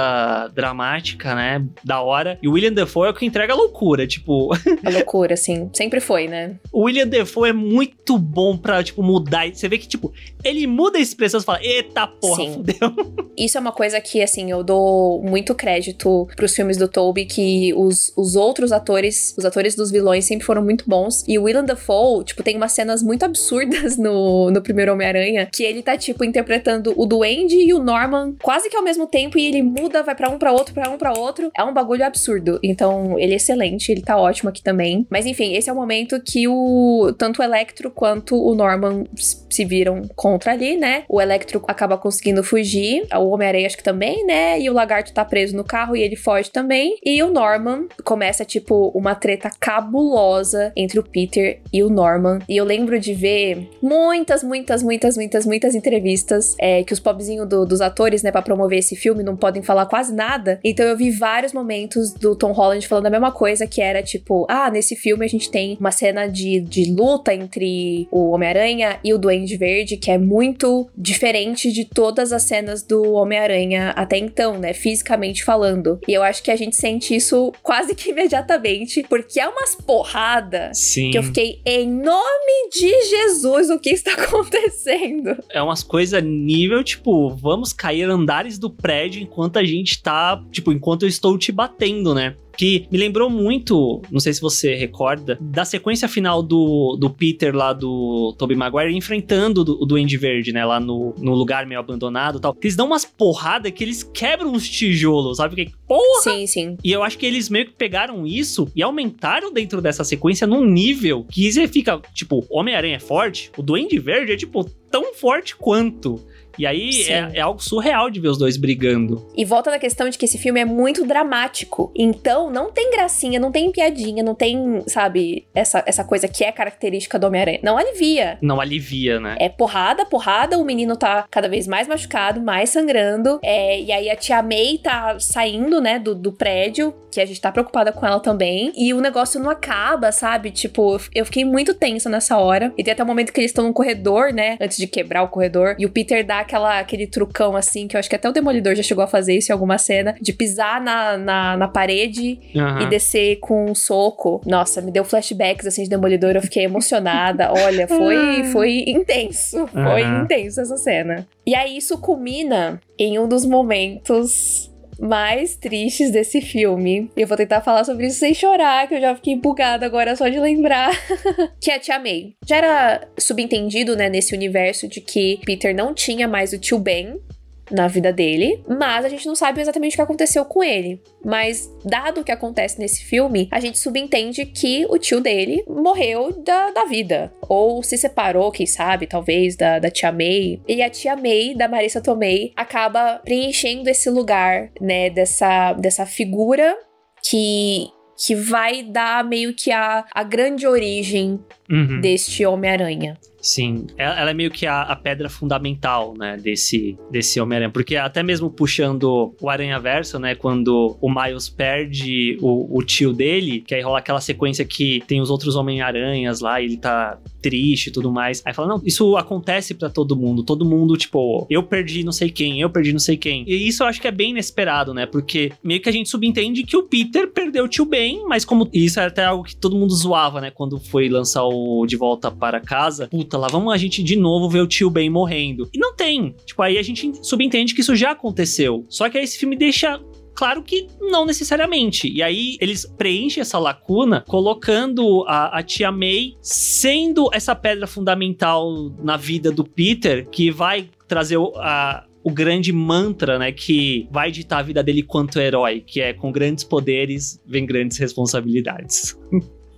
dramáticas, né? Da hora. E o William Defoe é o que entrega a loucura, tipo. A loucura, sim. Sempre foi, né? O William Defoe é muito bom pra, tipo, mudar. Você vê que, tipo, ele muda a expressão pessoas falam, eita porra, Sim. fudeu. (laughs) Isso é uma coisa que, assim, eu dou muito crédito pros filmes do Toby, que os, os outros atores, os atores dos vilões sempre foram muito bons. E o Willem Dafoe, tipo, tem umas cenas muito absurdas no, no primeiro Homem-Aranha, que ele tá, tipo, interpretando o Duende e o Norman quase que ao mesmo tempo, e ele muda, vai para um para outro, para um para outro. É um bagulho absurdo. Então, ele é excelente, ele tá ótimo aqui também. Mas enfim, esse é o momento que o tanto o Electro quanto o Norman se viram contra ali, né? O Electro acaba conseguindo fugir, o Homem-Aranha acho que também, né? E o Lagarto tá preso no carro e ele foge também. E o Norman começa, tipo, uma treta cabulosa entre o Peter e o Norman. E eu lembro de ver muitas, muitas, muitas, muitas, muitas entrevistas é, que os pobrezinhos do, dos atores, né, pra promover esse filme não podem falar quase nada. Então eu vi vários momentos do Tom Holland falando a mesma coisa, que era tipo, ah, nesse filme a gente tem uma cena de, de luta entre o Homem-Aranha e o Duende Verde, que é muito diferente de todas as cenas do Homem-Aranha até então, né? Fisicamente falando. E eu acho que a gente sente isso quase que imediatamente, porque é umas porrada Sim. que eu fiquei, em nome de Jesus, o que está (laughs) acontecendo? É umas coisas nível, tipo, vamos cair andares do prédio enquanto a gente tá, tipo, enquanto eu estou te batendo, né? Que me lembrou muito, não sei se você recorda, da sequência final do, do Peter lá do Tobey Maguire enfrentando o Duende Verde, né, lá no, no lugar meio abandonado e tal. Eles dão umas porradas que eles quebram os tijolos, sabe? Que porra! Sim, sim. E eu acho que eles meio que pegaram isso e aumentaram dentro dessa sequência num nível que você fica, tipo, Homem-Aranha é forte, o Duende Verde é, tipo, tão forte quanto. E aí é, é, algo surreal de ver os dois brigando. E volta na questão de que esse filme é muito dramático. Então, não tem gracinha, não tem piadinha, não tem, sabe, essa, essa coisa que é característica do Homem-Aranha. Não alivia. Não alivia, né? É porrada, porrada, o menino tá cada vez mais machucado, mais sangrando. É, e aí a tia May tá saindo, né, do, do prédio, que a gente tá preocupada com ela também. E o negócio não acaba, sabe? Tipo, eu fiquei muito tensa nessa hora. E tem até o momento que eles estão no corredor, né? Antes de quebrar o corredor. E o Peter dá aquela, aquele trucão assim, que eu acho que até o Demolidor já chegou a fazer isso em alguma cena, de pisar na, na, na parede uhum. e descer com um soco. Nossa, me deu flashbacks assim de Demolidor, eu fiquei emocionada. (laughs) Olha, foi, foi intenso. Foi uhum. intenso essa cena. E aí isso culmina em um dos momentos mais tristes desse filme. Eu vou tentar falar sobre isso sem chorar, que eu já fiquei bugada agora só de lembrar. (laughs) que é a Tia May. Já era subentendido, né, nesse universo de que Peter não tinha mais o tio Ben, na vida dele, mas a gente não sabe exatamente o que aconteceu com ele. Mas, dado o que acontece nesse filme, a gente subentende que o tio dele morreu da, da vida. Ou se separou, quem sabe, talvez, da, da tia May. E a tia May, da Marissa Tomei, acaba preenchendo esse lugar, né, dessa, dessa figura que que vai dar meio que a, a grande origem uhum. deste Homem-Aranha. Sim, ela é meio que a, a pedra fundamental, né, desse, desse Homem-Aranha. Porque até mesmo puxando o Aranha Verso, né, quando o Miles perde o, o tio dele, que aí rola aquela sequência que tem os outros Homem-Aranhas lá e ele tá triste e tudo mais. Aí fala, não, isso acontece para todo mundo. Todo mundo, tipo, eu perdi não sei quem, eu perdi não sei quem. E isso eu acho que é bem inesperado, né? Porque meio que a gente subentende que o Peter perdeu o tio Ben, mas como isso é até algo que todo mundo zoava, né? Quando foi lançar o De Volta para Casa. Puta, lá vamos a gente de novo ver o tio Ben morrendo. E não tem. Tipo, aí a gente subentende que isso já aconteceu. Só que aí esse filme deixa Claro que não necessariamente. E aí eles preenchem essa lacuna colocando a, a, tia May sendo essa pedra fundamental na vida do Peter que vai trazer a, o grande mantra, né, que vai ditar a vida dele quanto herói, que é com grandes poderes vem grandes responsabilidades.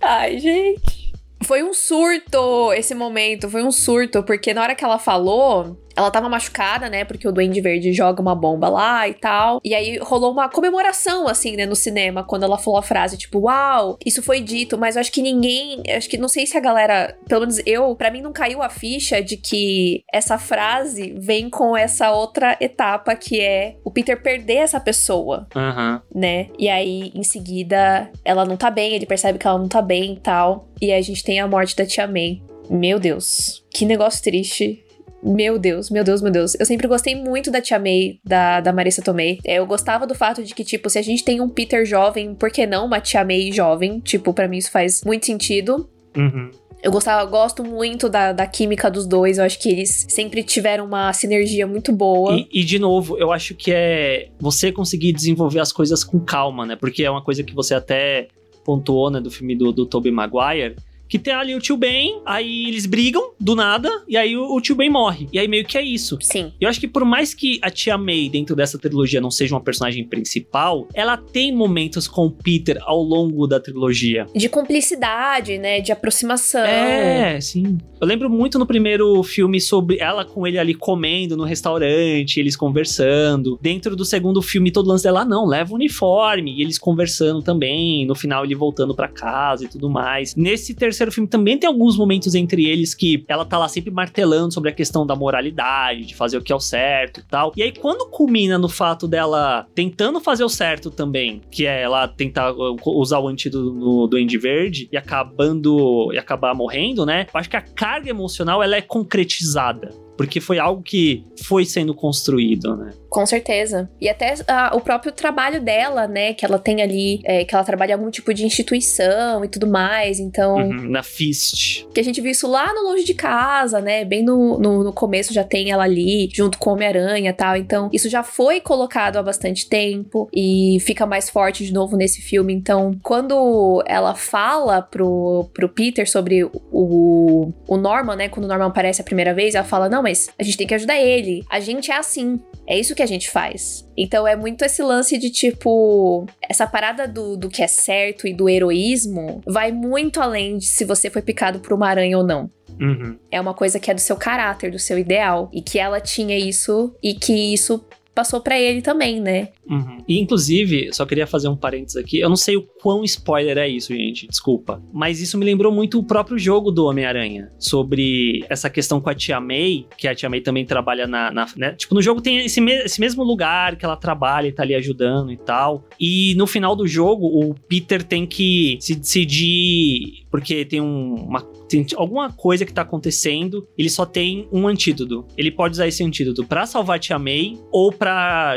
Ai, gente. Foi um surto esse momento, foi um surto, porque na hora que ela falou, ela tava machucada, né? Porque o Duende Verde joga uma bomba lá e tal. E aí rolou uma comemoração, assim, né, no cinema, quando ela falou a frase, tipo, uau, isso foi dito, mas eu acho que ninguém. Acho que não sei se a galera. Pelo menos eu, para mim não caiu a ficha de que essa frase vem com essa outra etapa que é o Peter perder essa pessoa. Uhum. Né? E aí, em seguida, ela não tá bem, ele percebe que ela não tá bem e tal. E aí a gente tem a morte da Tia May. Meu Deus, que negócio triste. Meu Deus, meu Deus, meu Deus. Eu sempre gostei muito da Tia May, da, da Marissa Tomei. É, eu gostava do fato de que, tipo, se a gente tem um Peter jovem, por que não uma Tia May jovem? Tipo, para mim isso faz muito sentido. Uhum. Eu gostava, gosto muito da, da química dos dois. Eu acho que eles sempre tiveram uma sinergia muito boa. E, e, de novo, eu acho que é você conseguir desenvolver as coisas com calma, né? Porque é uma coisa que você até pontuou, né, do filme do, do Tobey Maguire que tem ali o tio Ben, aí eles brigam do nada, e aí o, o tio Ben morre. E aí meio que é isso. Sim. Eu acho que por mais que a tia May, dentro dessa trilogia, não seja uma personagem principal, ela tem momentos com o Peter ao longo da trilogia. De cumplicidade, né? De aproximação. É, sim. Eu lembro muito no primeiro filme sobre ela com ele ali comendo no restaurante, eles conversando. Dentro do segundo filme, todo lance dela, ah, não, leva o uniforme. E eles conversando também. No final, ele voltando para casa e tudo mais. Nesse terceiro terceiro filme também tem alguns momentos entre eles que ela tá lá sempre martelando sobre a questão da moralidade, de fazer o que é o certo e tal. E aí, quando culmina no fato dela tentando fazer o certo também, que é ela tentar uh, usar o antídoto no Duende Verde e acabando e acabar morrendo, né? Eu acho que a carga emocional ela é concretizada porque foi algo que foi sendo construído, né? Com certeza. E até uh, o próprio trabalho dela, né? Que ela tem ali, é, que ela trabalha em algum tipo de instituição e tudo mais. Então. Uhum, na FIST. Que a gente viu isso lá no Longe de Casa, né? Bem no, no, no começo já tem ela ali, junto com o Homem-Aranha e tal. Então, isso já foi colocado há bastante tempo e fica mais forte de novo nesse filme. Então, quando ela fala pro, pro Peter sobre o, o Norman, né? Quando o Norman aparece a primeira vez, ela fala: Não, mas a gente tem que ajudar ele. A gente é assim. É isso que a gente faz. Então é muito esse lance de tipo. Essa parada do, do que é certo e do heroísmo vai muito além de se você foi picado por uma aranha ou não. Uhum. É uma coisa que é do seu caráter, do seu ideal. E que ela tinha isso e que isso passou para ele também, né? Uhum. E inclusive, só queria fazer um parênteses aqui. Eu não sei o quão spoiler é isso, gente, desculpa. Mas isso me lembrou muito o próprio jogo do Homem-Aranha. Sobre essa questão com a Tia May, que a Tia May também trabalha na. na né? Tipo, no jogo tem esse, me esse mesmo lugar que ela trabalha e tá ali ajudando e tal. E no final do jogo, o Peter tem que se decidir. Porque tem um, uma tem alguma coisa que tá acontecendo, ele só tem um antídoto. Ele pode usar esse antídoto para salvar a Tia May ou para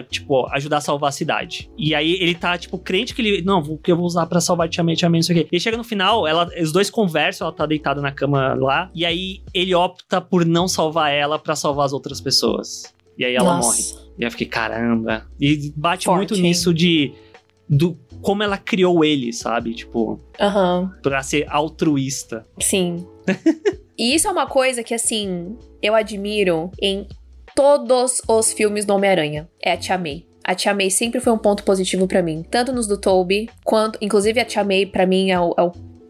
tipo, ajudar a salvar a cidade. E aí ele tá, tipo, crente que ele, não, o que eu vou usar para salvar a Tia May, Tia May, não sei o quê. Ele chega no final, ela, os dois conversam, ela tá deitada na cama lá, e aí ele opta por não salvar ela para salvar as outras pessoas. E aí ela Nossa. morre. E eu fiquei, caramba. E bate Forte, muito hein? nisso de do como ela criou ele, sabe? Tipo, uhum. pra ser altruísta. Sim. (laughs) e isso é uma coisa que, assim, eu admiro em todos os filmes do Homem-Aranha. É a Tia May. A Tia May sempre foi um ponto positivo para mim. Tanto nos do Tobey, quanto. Inclusive, a Tia May, pra mim, é, o, é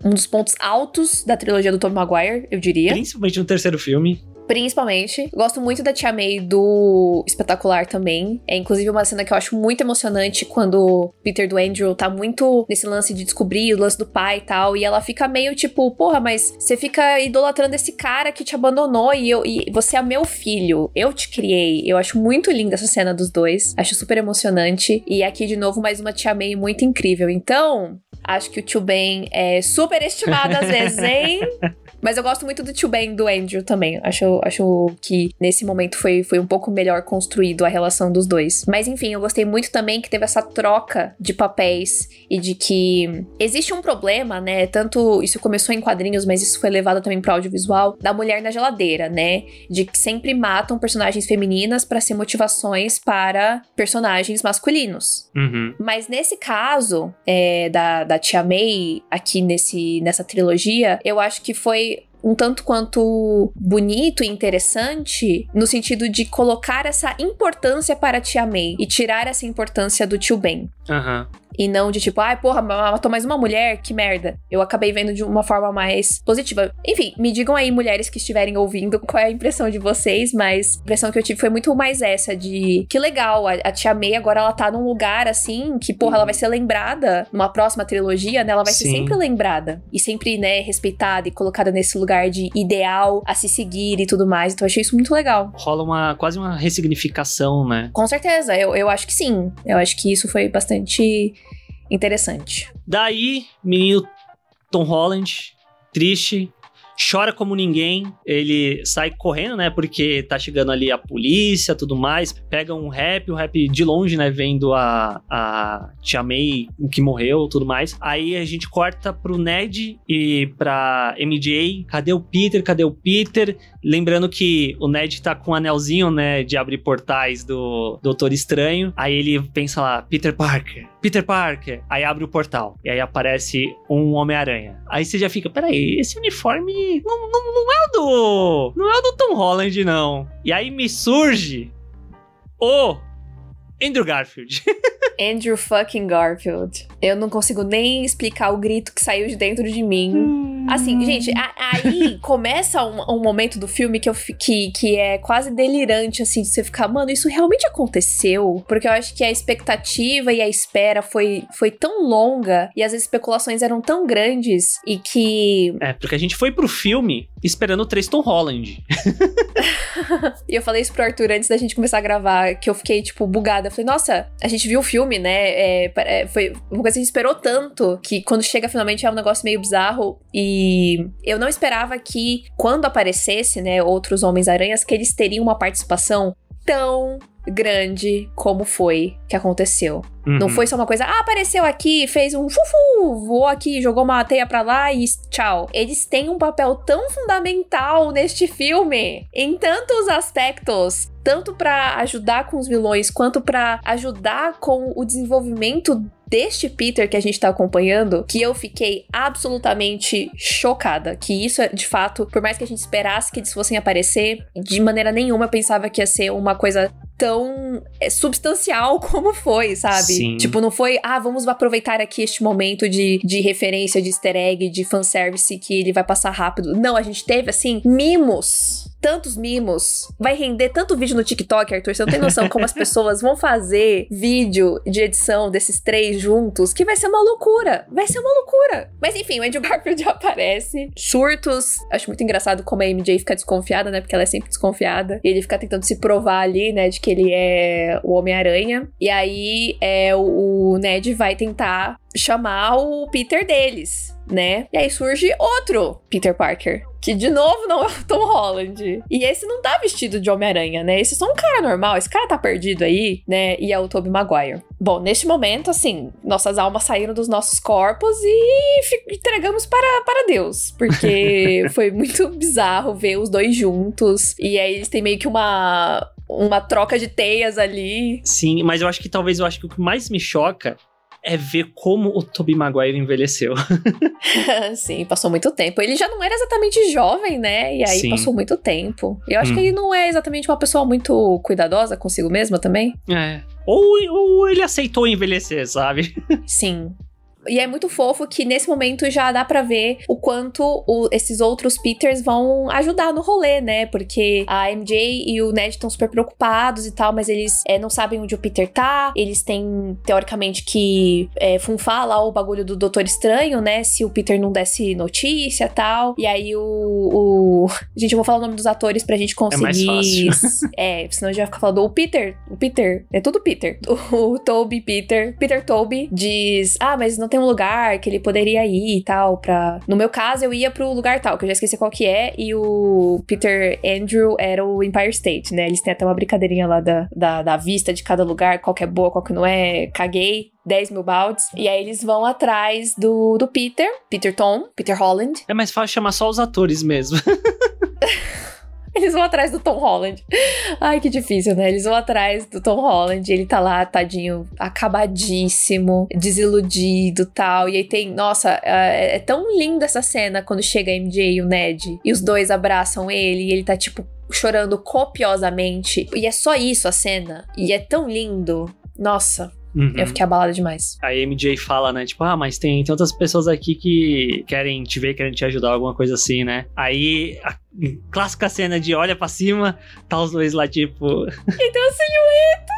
um dos pontos altos da trilogia do Tobey Maguire, eu diria. Principalmente no terceiro filme. Principalmente. Gosto muito da Tia May do Espetacular também. É inclusive uma cena que eu acho muito emocionante quando Peter do Andrew tá muito nesse lance de descobrir o lance do pai e tal. E ela fica meio tipo, porra, mas você fica idolatrando esse cara que te abandonou e, eu, e você é meu filho. Eu te criei. Eu acho muito linda essa cena dos dois. Acho super emocionante. E aqui de novo mais uma Tia May muito incrível. Então, acho que o Tio Ben é super estimado às vezes, (laughs) hein? Mas eu gosto muito do Tio Ben do Andrew também. Acho, acho que nesse momento foi, foi um pouco melhor construído a relação dos dois. Mas enfim, eu gostei muito também que teve essa troca de papéis e de que existe um problema, né? Tanto isso começou em quadrinhos, mas isso foi levado também pro audiovisual da mulher na geladeira, né? De que sempre matam personagens femininas para ser motivações para personagens masculinos. Uhum. Mas nesse caso é, da, da Tia May, aqui nesse, nessa trilogia, eu acho que foi um tanto quanto bonito e interessante no sentido de colocar essa importância para a tia May e tirar essa importância do tio Ben. Uhum. E não de tipo, ai, ah, porra, matou mais uma mulher, que merda. Eu acabei vendo de uma forma mais positiva. Enfim, me digam aí, mulheres que estiverem ouvindo, (laughs) qual é a impressão de vocês, mas a impressão que eu tive foi muito mais essa de que legal, a, a Tia May agora ela tá num lugar assim que, porra, ela vai ser lembrada numa próxima trilogia, né? Ela vai Sim. ser sempre lembrada e sempre, né, respeitada e colocada nesse lugar de ideal a se seguir e tudo mais. Então eu achei isso muito legal. Rola uma quase uma ressignificação, né? Com certeza, eu, eu acho que sim. Eu acho que isso foi bastante interessante. Daí, menino Tom Holland, triste, chora como ninguém. Ele sai correndo, né? Porque tá chegando ali a polícia, tudo mais. Pega um rap, o rap de longe, né? Vendo a, a Tia May que morreu, tudo mais. Aí a gente corta pro Ned e pra MJ. Cadê o Peter? Cadê o Peter? Lembrando que o Ned tá com um anelzinho, né? De abrir portais do Doutor Estranho. Aí ele pensa lá, Peter Parker, Peter Parker. Aí abre o portal. E aí aparece um Homem-Aranha. Aí você já fica, peraí, esse uniforme não, não, não é o do. Não é o do Tom Holland, não. E aí me surge o Andrew Garfield. (laughs) Andrew fucking Garfield. Eu não consigo nem explicar o grito que saiu de dentro de mim. Assim, gente, a, aí começa um, um, momento do filme que, eu, que, que é quase delirante, assim, de você ficar, mano, isso realmente aconteceu? Porque eu acho que a expectativa e a espera foi, foi tão longa e as especulações eram tão grandes e que. É, porque a gente foi pro filme esperando o Tristan Holland. (laughs) e eu falei isso pro Arthur antes da gente começar a gravar, que eu fiquei, tipo, bugada. Eu falei, nossa, a gente viu o filme, né? É, é, foi uma coisa que a gente esperou tanto que quando chega finalmente é um negócio meio bizarro. E eu não esperava que, quando aparecesse, né, outros Homens-Aranhas, que eles teriam uma participação tão grande como foi que aconteceu. Uhum. Não foi só uma coisa, ah, apareceu aqui, fez um fufu, voou aqui, jogou uma teia pra lá e tchau. Eles têm um papel tão fundamental neste filme, em tantos aspectos, tanto para ajudar com os vilões quanto para ajudar com o desenvolvimento deste Peter que a gente tá acompanhando, que eu fiquei absolutamente chocada. Que isso, é, de fato, por mais que a gente esperasse que eles fossem aparecer, de maneira nenhuma eu pensava que ia ser uma coisa tão é, substancial (laughs) como foi, sabe? Sim. Tipo, não foi, ah, vamos aproveitar aqui este momento de, de referência, de easter egg, de fanservice que ele vai passar rápido. Não, a gente teve, assim, mimos tantos mimos, vai render tanto vídeo no TikTok, Arthur. Você não tem noção como as (laughs) pessoas vão fazer vídeo de edição desses três juntos, que vai ser uma loucura. Vai ser uma loucura. Mas enfim, o Andrew Garfield (laughs) aparece. Surtos. Acho muito engraçado como a MJ fica desconfiada, né? Porque ela é sempre desconfiada. E ele fica tentando se provar ali, né? De que ele é o Homem-Aranha. E aí é, o Ned vai tentar chamar o Peter deles, né? E aí surge outro Peter Parker. Que de novo não (laughs) é o Tom Holland. E esse não tá vestido de Homem-Aranha, né? Esse é só um cara normal. Esse cara tá perdido aí, né? E é o Tobey Maguire. Bom, neste momento, assim, nossas almas saíram dos nossos corpos e entregamos para, para Deus. Porque (laughs) foi muito bizarro ver os dois juntos. E aí eles têm meio que uma, uma troca de teias ali. Sim, mas eu acho que talvez eu acho que o que mais me choca é ver como o Tobey Maguire envelheceu. (laughs) (laughs) Sim, passou muito tempo. Ele já não era exatamente jovem, né? E aí Sim. passou muito tempo. Eu acho hum. que ele não é exatamente uma pessoa muito cuidadosa consigo mesma também. É. Ou, ou ele aceitou envelhecer, sabe? Sim. E é muito fofo que nesse momento já dá para ver o quanto o, esses outros Peters vão ajudar no rolê, né? Porque a MJ e o Ned estão super preocupados e tal, mas eles é, não sabem onde o Peter tá. Eles têm, teoricamente, que é, funfar lá o bagulho do Doutor Estranho, né? Se o Peter não desse notícia e tal. E aí o, o. (laughs) Gente, eu vou falar o nome dos atores pra gente conseguir. É, mais fácil. é senão a gente vai ficar falando o Peter. O Peter. É tudo Peter. O, (laughs) o Toby Peter. Peter Toby diz: Ah, mas não tem um lugar que ele poderia ir e tal, pra... No meu caso, eu ia pro lugar tal, que eu já esqueci qual que é, e o Peter Andrew era o Empire State, né? Eles têm até uma brincadeirinha lá da, da, da vista de cada lugar, qual que é boa, qual que não é. Caguei. 10 mil baldes. E aí eles vão atrás do, do Peter, Peter Tom, Peter Holland. É mais fácil chamar só os atores mesmo. (laughs) (laughs) Eles vão atrás do Tom Holland. Ai, que difícil, né? Eles vão atrás do Tom Holland. Ele tá lá, tadinho, acabadíssimo, desiludido tal. E aí tem. Nossa, é, é tão linda essa cena quando chega a MJ e o Ned. E os dois abraçam ele. E ele tá, tipo, chorando copiosamente. E é só isso a cena. E é tão lindo. Nossa, Uhum. Eu fiquei abalada demais. A MJ fala, né? Tipo, ah, mas tem, outras pessoas aqui que querem te ver, querem te ajudar, alguma coisa assim, né? Aí, a clássica cena de olha para cima, tá os dois lá, tipo. E tem uma silhueta!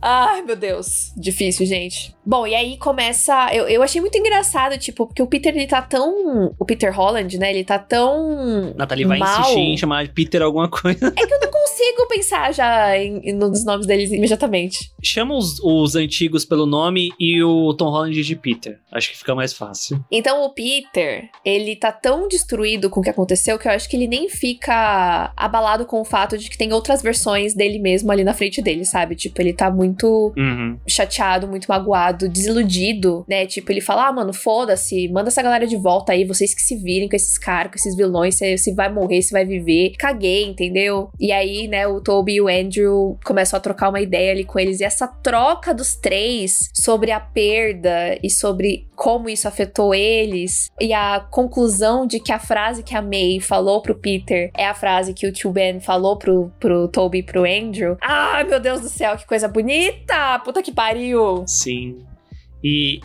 Ai, meu Deus. Difícil, gente. Bom, e aí começa. Eu, eu achei muito engraçado, tipo, porque o Peter ele tá tão. O Peter Holland, né? Ele tá tão. Nathalie vai mal. insistir em chamar de Peter alguma coisa. É que eu não consigo pensar já em- nos nomes deles imediatamente. Chama os, os antigos pelo nome e o Tom Holland de Peter. Acho que fica mais fácil. Então o Peter, ele tá tão destruído com o que aconteceu que eu acho que ele nem fica abalado com o fato de que tem outras versões dele mesmo ali na frente dele, sabe? Tipo, ele tá muito Uhum. chateado, muito magoado, desiludido, né? Tipo, ele fala: ah, mano, foda-se, manda essa galera de volta aí, vocês que se virem com esses caras, com esses vilões, se vai morrer, se vai viver. Caguei, entendeu? E aí, né, o Toby e o Andrew começam a trocar uma ideia ali com eles. E essa troca dos três sobre a perda e sobre como isso afetou eles, e a conclusão de que a frase que a May falou pro Peter é a frase que o tio Ben falou pro, pro Toby e pro Andrew. Ai, meu Deus do céu, que coisa bonita! Puta que pariu! Sim. E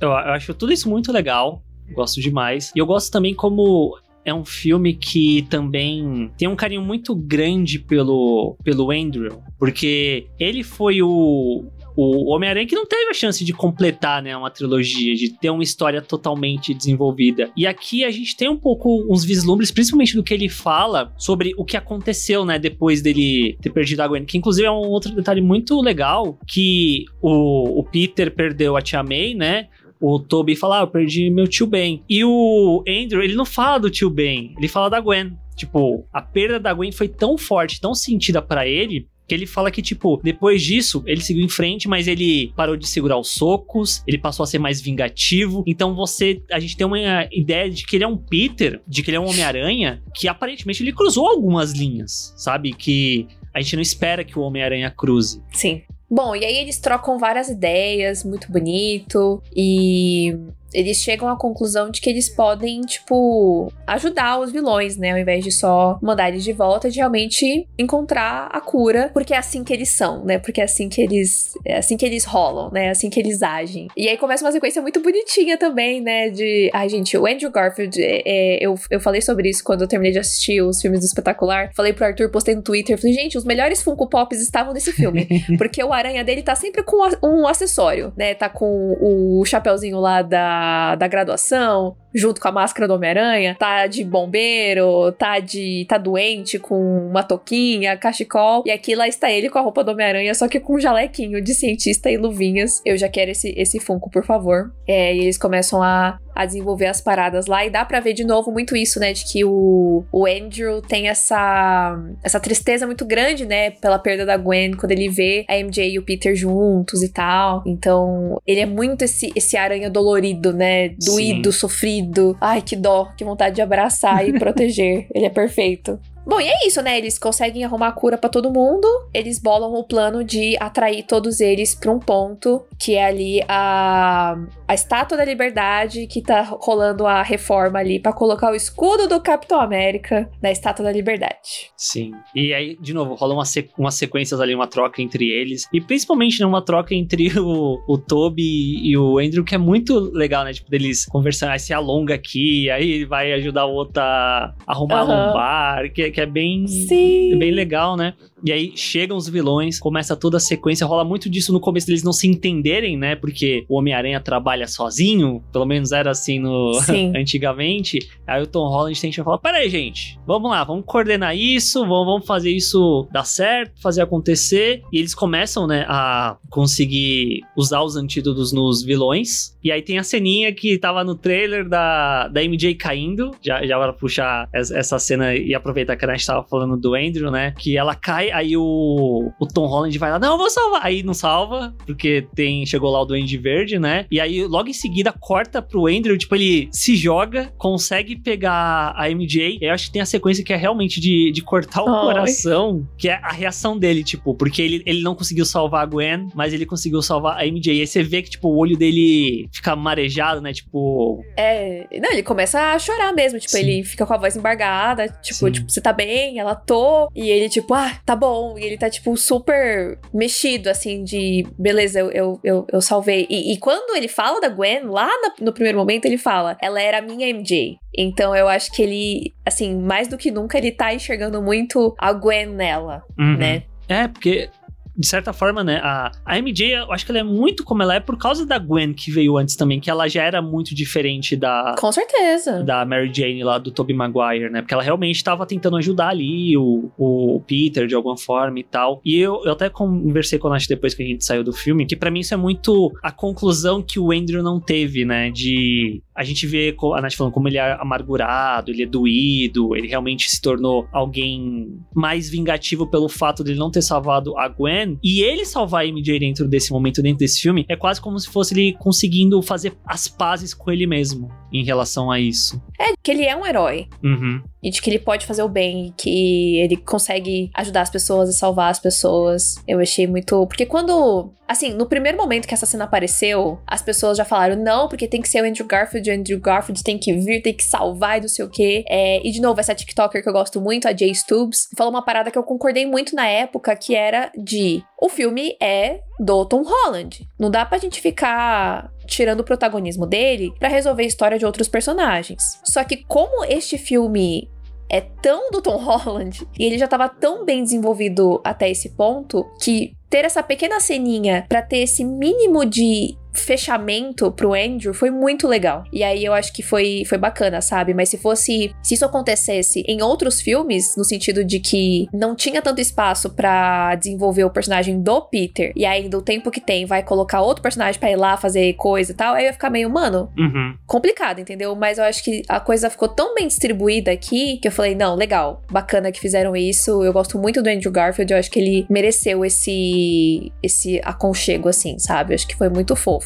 eu, eu acho tudo isso muito legal. Gosto demais. E eu gosto também como é um filme que também tem um carinho muito grande pelo, pelo Andrew. Porque ele foi o. O Homem-Aranha que não teve a chance de completar, né, uma trilogia, de ter uma história totalmente desenvolvida. E aqui a gente tem um pouco uns vislumbres, principalmente do que ele fala sobre o que aconteceu, né, depois dele ter perdido a Gwen. Que inclusive é um outro detalhe muito legal, que o, o Peter perdeu a Tia May, né, o Toby fala, ah, eu perdi meu tio Ben. E o Andrew, ele não fala do tio Ben, ele fala da Gwen. Tipo, a perda da Gwen foi tão forte, tão sentida pra ele, que ele fala que, tipo, depois disso, ele seguiu em frente, mas ele parou de segurar os socos, ele passou a ser mais vingativo. Então você. A gente tem uma ideia de que ele é um Peter, de que ele é um Homem-Aranha, que aparentemente ele cruzou algumas linhas, sabe? Que a gente não espera que o Homem-Aranha cruze. Sim. Bom, e aí eles trocam várias ideias, muito bonito, e eles chegam à conclusão de que eles podem, tipo, ajudar os vilões, né? Ao invés de só mandar eles de volta, de realmente encontrar a cura, porque é assim que eles são, né? Porque é assim que eles. É assim que eles rolam, né? É assim que eles agem. E aí começa uma sequência muito bonitinha também, né? De. Ai, gente, o Andrew Garfield, é, é, eu, eu falei sobre isso quando eu terminei de assistir os filmes do espetacular. Falei pro Arthur, postei no Twitter, falei, gente, os melhores Funko Pops estavam nesse filme. (laughs) porque o aranha dele tá sempre com um acessório, né? Tá com o chapeuzinho lá da, da graduação, junto com a máscara do Homem-Aranha, tá de bombeiro, tá de tá doente com uma touquinha, cachecol, e aqui lá está ele com a roupa do Homem-Aranha, só que com um jalequinho de cientista e luvinhas. Eu já quero esse, esse Funko, por favor. É, e eles começam a, a desenvolver as paradas lá, e dá pra ver de novo muito isso, né, de que o, o Andrew tem essa, essa tristeza muito grande, né, pela perda da Gwen, quando ele vê a MJ e o Peter juntos e tal. Então, ele é muito esse, esse aranha dolorido, né, doído, sofrido. Ai, que dó, que vontade de abraçar e (laughs) proteger. Ele é perfeito. Bom, e é isso, né? Eles conseguem arrumar a cura pra todo mundo. Eles bolam o plano de atrair todos eles pra um ponto, que é ali a, a Estátua da Liberdade, que tá rolando a reforma ali pra colocar o escudo do Capitão América na Estátua da Liberdade. Sim. E aí, de novo, rola uma se- umas sequências ali, uma troca entre eles. E principalmente, né, uma troca entre (laughs) o, o Toby e o Andrew, que é muito legal, né? Tipo, deles conversando, aí se alonga aqui, aí ele vai ajudar o outro a arrumar Aham. um bar, que, que é bem. Sim. Bem legal, né? E aí chegam os vilões, começa toda a sequência, rola muito disso no começo deles não se entenderem, né? Porque o Homem-Aranha trabalha sozinho, pelo menos era assim no (laughs) antigamente. Aí o Tom Holland tem que falar: peraí, gente, vamos lá, vamos coordenar isso, vamos, vamos fazer isso dar certo, fazer acontecer. E eles começam, né, a conseguir usar os antídotos nos vilões. E aí tem a ceninha que tava no trailer da, da MJ caindo. Já, já para puxar es- essa cena e aproveitar que a gente tava falando do Andrew, né? Que ela cai, aí o, o Tom Holland vai lá, não, eu vou salvar. Aí não salva, porque tem chegou lá o Duende Verde, né? E aí logo em seguida corta pro Andrew, tipo, ele se joga, consegue pegar a MJ. Eu acho que tem a sequência que é realmente de, de cortar o Ai. coração, que é a reação dele, tipo, porque ele, ele não conseguiu salvar a Gwen, mas ele conseguiu salvar a MJ. E aí você vê que, tipo, o olho dele fica marejado, né? Tipo, É. Não, ele começa a chorar mesmo. Tipo, Sim. ele fica com a voz embargada. Tipo, tipo, você tá bem? Ela tô. E ele, tipo, ah, tá bom. E ele tá, tipo, super mexido, assim, de beleza, eu, eu, eu, eu salvei. E, e quando ele fala da Gwen, lá na- no primeiro momento, ele fala, ela era a minha MJ. Então eu acho que ele, assim, mais do que nunca, ele tá enxergando muito a Gwen nela, Uhum. né? É, porque de certa forma, né, a, a MJ, eu acho que ela é muito como ela é por causa da Gwen que veio antes também, que ela já era muito diferente da. Com certeza. Da Mary Jane lá do Tobey Maguire, né? Porque ela realmente estava tentando ajudar ali o, o Peter de alguma forma e tal. E eu, eu até conversei com a Nath depois que a gente saiu do filme, que para mim isso é muito a conclusão que o Andrew não teve, né? De a gente vê a Nath falando como ele é amargurado, ele é doído, ele realmente se tornou alguém mais vingativo pelo fato de ele não ter salvado a Gwen. E ele salvar a MJ dentro desse momento, dentro desse filme, é quase como se fosse ele conseguindo fazer as pazes com ele mesmo em relação a isso. É, que ele é um herói. Uhum. E de que ele pode fazer o bem, que ele consegue ajudar as pessoas e salvar as pessoas. Eu achei muito. Porque quando. Assim, no primeiro momento que essa cena apareceu, as pessoas já falaram: não, porque tem que ser o Andrew Garfield, o Andrew Garfield tem que vir, tem que salvar e não sei o quê. É, e de novo, essa TikToker que eu gosto muito, a Jay Stubbs, falou uma parada que eu concordei muito na época, que era de. O filme é do Tom Holland. Não dá pra gente ficar tirando o protagonismo dele para resolver a história de outros personagens. Só que como este filme é tão do Tom (laughs) Holland e ele já estava tão bem desenvolvido até esse ponto que ter essa pequena ceninha para ter esse mínimo de fechamento pro Andrew foi muito legal. E aí eu acho que foi, foi bacana, sabe? Mas se fosse. Se isso acontecesse em outros filmes, no sentido de que não tinha tanto espaço para desenvolver o personagem do Peter, e ainda o tempo que tem vai colocar outro personagem pra ir lá fazer coisa e tal, aí ia ficar meio, mano, uhum. complicado, entendeu? Mas eu acho que a coisa ficou tão bem distribuída aqui que eu falei, não, legal, bacana que fizeram isso. Eu gosto muito do Andrew Garfield, eu acho que ele mereceu esse, esse aconchego, assim, sabe? Eu acho que foi muito fofo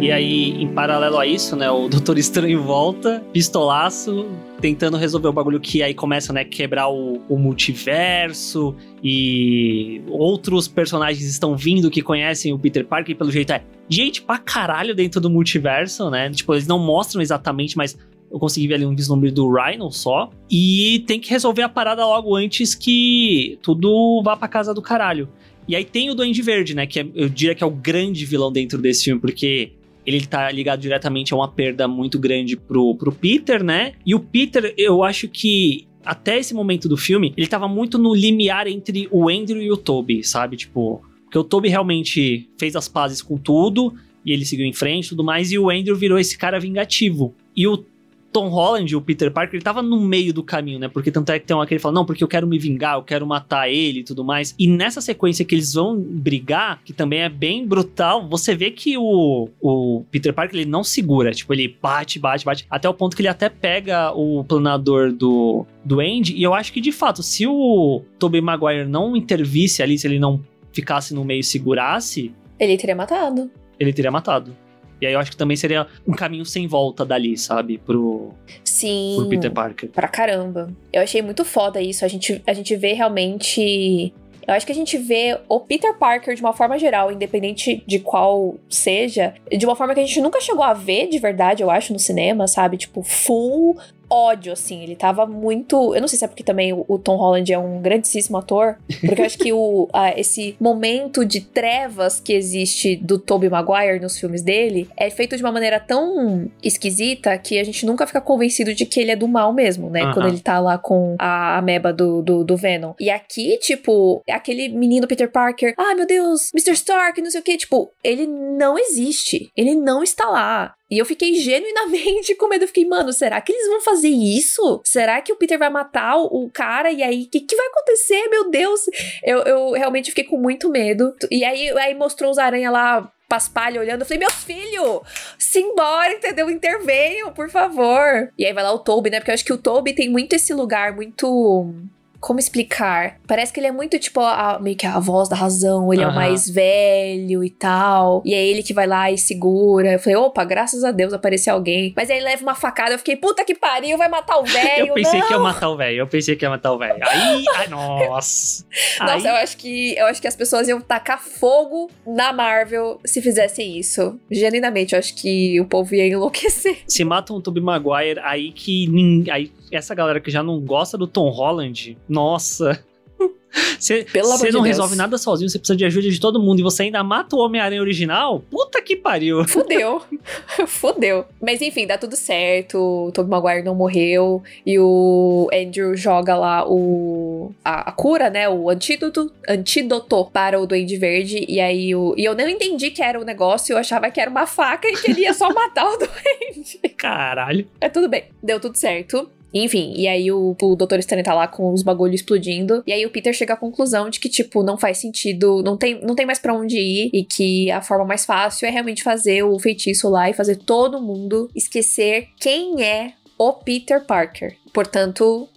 E aí, em paralelo a isso, né, o Doutor Estranho volta, pistolaço, tentando resolver o bagulho que aí começa, né, quebrar o, o, multiverso e outros personagens estão vindo que conhecem o Peter Parker e pelo jeito é gente pra caralho dentro do multiverso, né? Tipo, eles não mostram exatamente, mas eu consegui ver ali um vislumbre do Rhino só. E tem que resolver a parada logo antes que tudo vá pra casa do caralho. E aí tem o Duende Verde, né? Que é, eu diria que é o grande vilão dentro desse filme, porque ele tá ligado diretamente a uma perda muito grande pro, pro Peter, né? E o Peter, eu acho que até esse momento do filme, ele tava muito no limiar entre o Andrew e o Toby, sabe? Tipo, porque o Toby realmente fez as pazes com tudo e ele seguiu em frente e tudo mais, e o Andrew virou esse cara vingativo. E o Tom Holland, o Peter Parker, ele tava no meio do caminho, né? Porque tanto é que tem uma que ele fala, não, porque eu quero me vingar, eu quero matar ele e tudo mais. E nessa sequência que eles vão brigar, que também é bem brutal, você vê que o, o Peter Parker, ele não segura. Tipo, ele bate, bate, bate, até o ponto que ele até pega o planador do, do Andy. E eu acho que, de fato, se o Tobey Maguire não intervisse ali, se ele não ficasse no meio e segurasse... Ele teria matado. Ele teria matado. E aí eu acho que também seria um caminho sem volta dali, sabe? Pro, Sim, pro Peter Parker. Pra caramba. Eu achei muito foda isso. A gente, a gente vê realmente. Eu acho que a gente vê o Peter Parker de uma forma geral, independente de qual seja, de uma forma que a gente nunca chegou a ver de verdade, eu acho, no cinema, sabe? Tipo, full ódio, assim. Ele tava muito. Eu não sei se é porque também o, Tom Holland é um grandíssimo ator. Porque eu acho que o, (laughs) esse momento de trevas que existe do Tobey Maguire nos filmes dele é feito de uma maneira tão esquisita que a gente nunca fica convencido de que ele é do mal mesmo, né? Quando ele tá lá com a ameba do, do, do Venom. E aqui, tipo, aquele menino Peter Parker, ai ah, meu Deus, Mr. Stark, não sei o que, tipo, ele não existe. Ele não está lá. E eu fiquei genuinamente com medo. Eu fiquei, mano, será que eles vão fazer isso? Será que o Peter vai matar o, cara? E aí, o que, que vai acontecer? Meu Deus! Eu, eu realmente fiquei com muito medo. E aí, aí mostrou os aranha lá paspalho olhando. Eu falei, meu filho, simbora, entendeu? Intervenham, por favor. E aí vai lá o Toby, né? Porque eu acho que o Toby tem muito esse lugar muito como explicar? Parece que ele é muito, tipo, a, meio que a voz da razão. Ele uhum. é o mais velho e tal. E é ele que vai lá e segura. Eu falei, opa, graças a Deus apareceu alguém. Mas aí leva uma facada. Eu fiquei, puta que pariu, vai matar o (laughs) velho. eu pensei não. que ia matar o velho. Eu pensei que ia matar o velho. Aí, (laughs) ai, nossa. Nossa, eu acho que eu acho que as pessoas iam tacar fogo na Marvel se fizessem isso. Genuinamente, eu acho que o povo ia enlouquecer. Se matam o Tobey Maguire, aí que aí essa galera que já não gosta do Tom Holland, nossa. (laughs) Você não de resolve nada sozinho, você precisa de ajuda de todo mundo e você ainda mata o Homem-Aranha original? Puta que pariu. (laughs) Fudeu. (laughs) Fudeu. Mas enfim, dá tudo certo. O Tobey Maguire não morreu. E o Andrew joga lá o. A, a, cura, né? O antídoto, antídoto para o Duende Verde. E aí o. E eu não entendi que era o negócio. Eu achava que era uma faca e que ele ia só matar o Duende. Caralho. É tudo bem. Deu tudo certo. Enfim, e aí o, o Doutor Estranho tá lá com os bagulhos explodindo. E aí o Peter chega à conclusão de que, tipo, não faz sentido, não tem, não tem mais para onde ir. E que a forma mais fácil é realmente fazer o feitiço lá e fazer todo mundo esquecer quem é o Peter Parker. Portanto,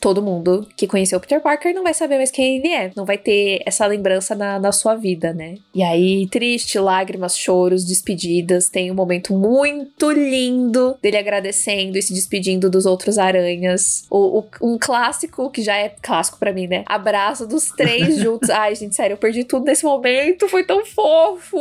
todo mundo que conheceu o Peter Parker não vai saber mais quem ele é. Não vai ter essa lembrança na, na sua vida, né? E aí, triste, lágrimas, choros, despedidas. Tem um momento muito lindo dele agradecendo e se despedindo dos outros aranhas. O, o um clássico, que já é clássico para mim, né? Abraço dos três (laughs) juntos. Ai, gente, sério, eu perdi tudo nesse momento. Foi tão fofo.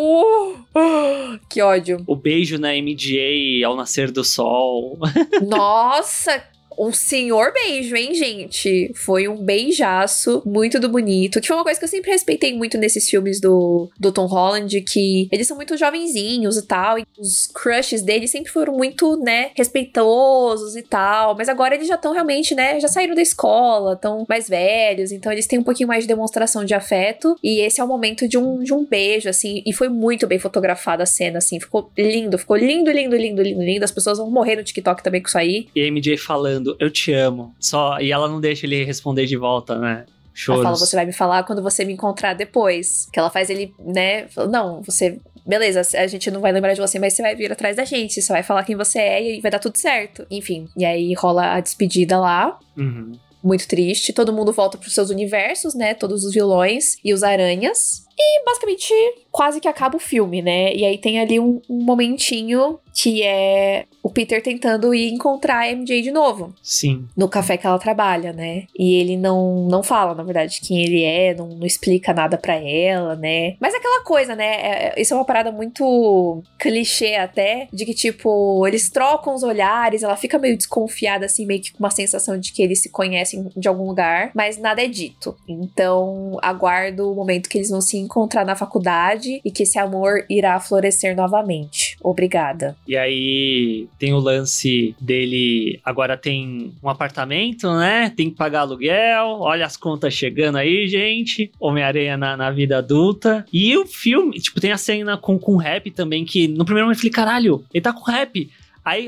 Que ódio. O beijo na MJ ao nascer do sol. Nossa, um senhor beijo, hein, gente? Foi um beijaço, muito do bonito. Que foi uma coisa que eu sempre respeitei muito nesses filmes do, do Tom Holland, que eles são muito jovenzinhos e tal. E os crushes deles sempre foram muito, né, respeitosos e tal. Mas agora eles já estão realmente, né, já saíram da escola, estão mais velhos. Então eles têm um pouquinho mais de demonstração de afeto. E esse é o momento de um, de um beijo, assim. E foi muito bem fotografada a cena, assim. Ficou lindo, ficou lindo, lindo, lindo, lindo, lindo. As pessoas vão morrer no TikTok também com isso aí. E a MJ falando eu te amo. Só, e ela não deixa ele responder de volta, né? Choros. Ela fala, você vai me falar quando você me encontrar depois. Que ela faz ele, né? Não, você. Beleza, a gente não vai lembrar de você, mas você vai vir atrás da gente. Você vai falar quem você é e vai dar tudo certo. Enfim, e aí rola a despedida lá. Uhum. Muito triste. Todo mundo volta pros seus universos, né? Todos os vilões e os aranhas. E basicamente quase que acaba o filme, né? E aí tem ali um, um momentinho que é o Peter tentando ir encontrar a MJ de novo. Sim. No café que ela trabalha, né? E ele não, não fala, na verdade, quem ele é, não, não explica nada para ela, né? Mas aquela coisa, né? É, é, isso é uma parada muito clichê até, de que, tipo, eles trocam os olhares, ela fica meio desconfiada, assim, meio que com uma sensação de que eles se conhecem de algum lugar, mas nada é dito. Então, aguardo o momento que eles vão se encontrar na faculdade e que esse amor irá florescer novamente. Obrigada. E aí tem o lance dele. Agora tem um apartamento, né? Tem que pagar aluguel. Olha as contas chegando aí, gente. Homem-Aranha na, na, vida adulta. E o filme, tipo, tem a cena com, com rap também. Que no primeiro momento eu falei, caralho, ele tá com rap. Aí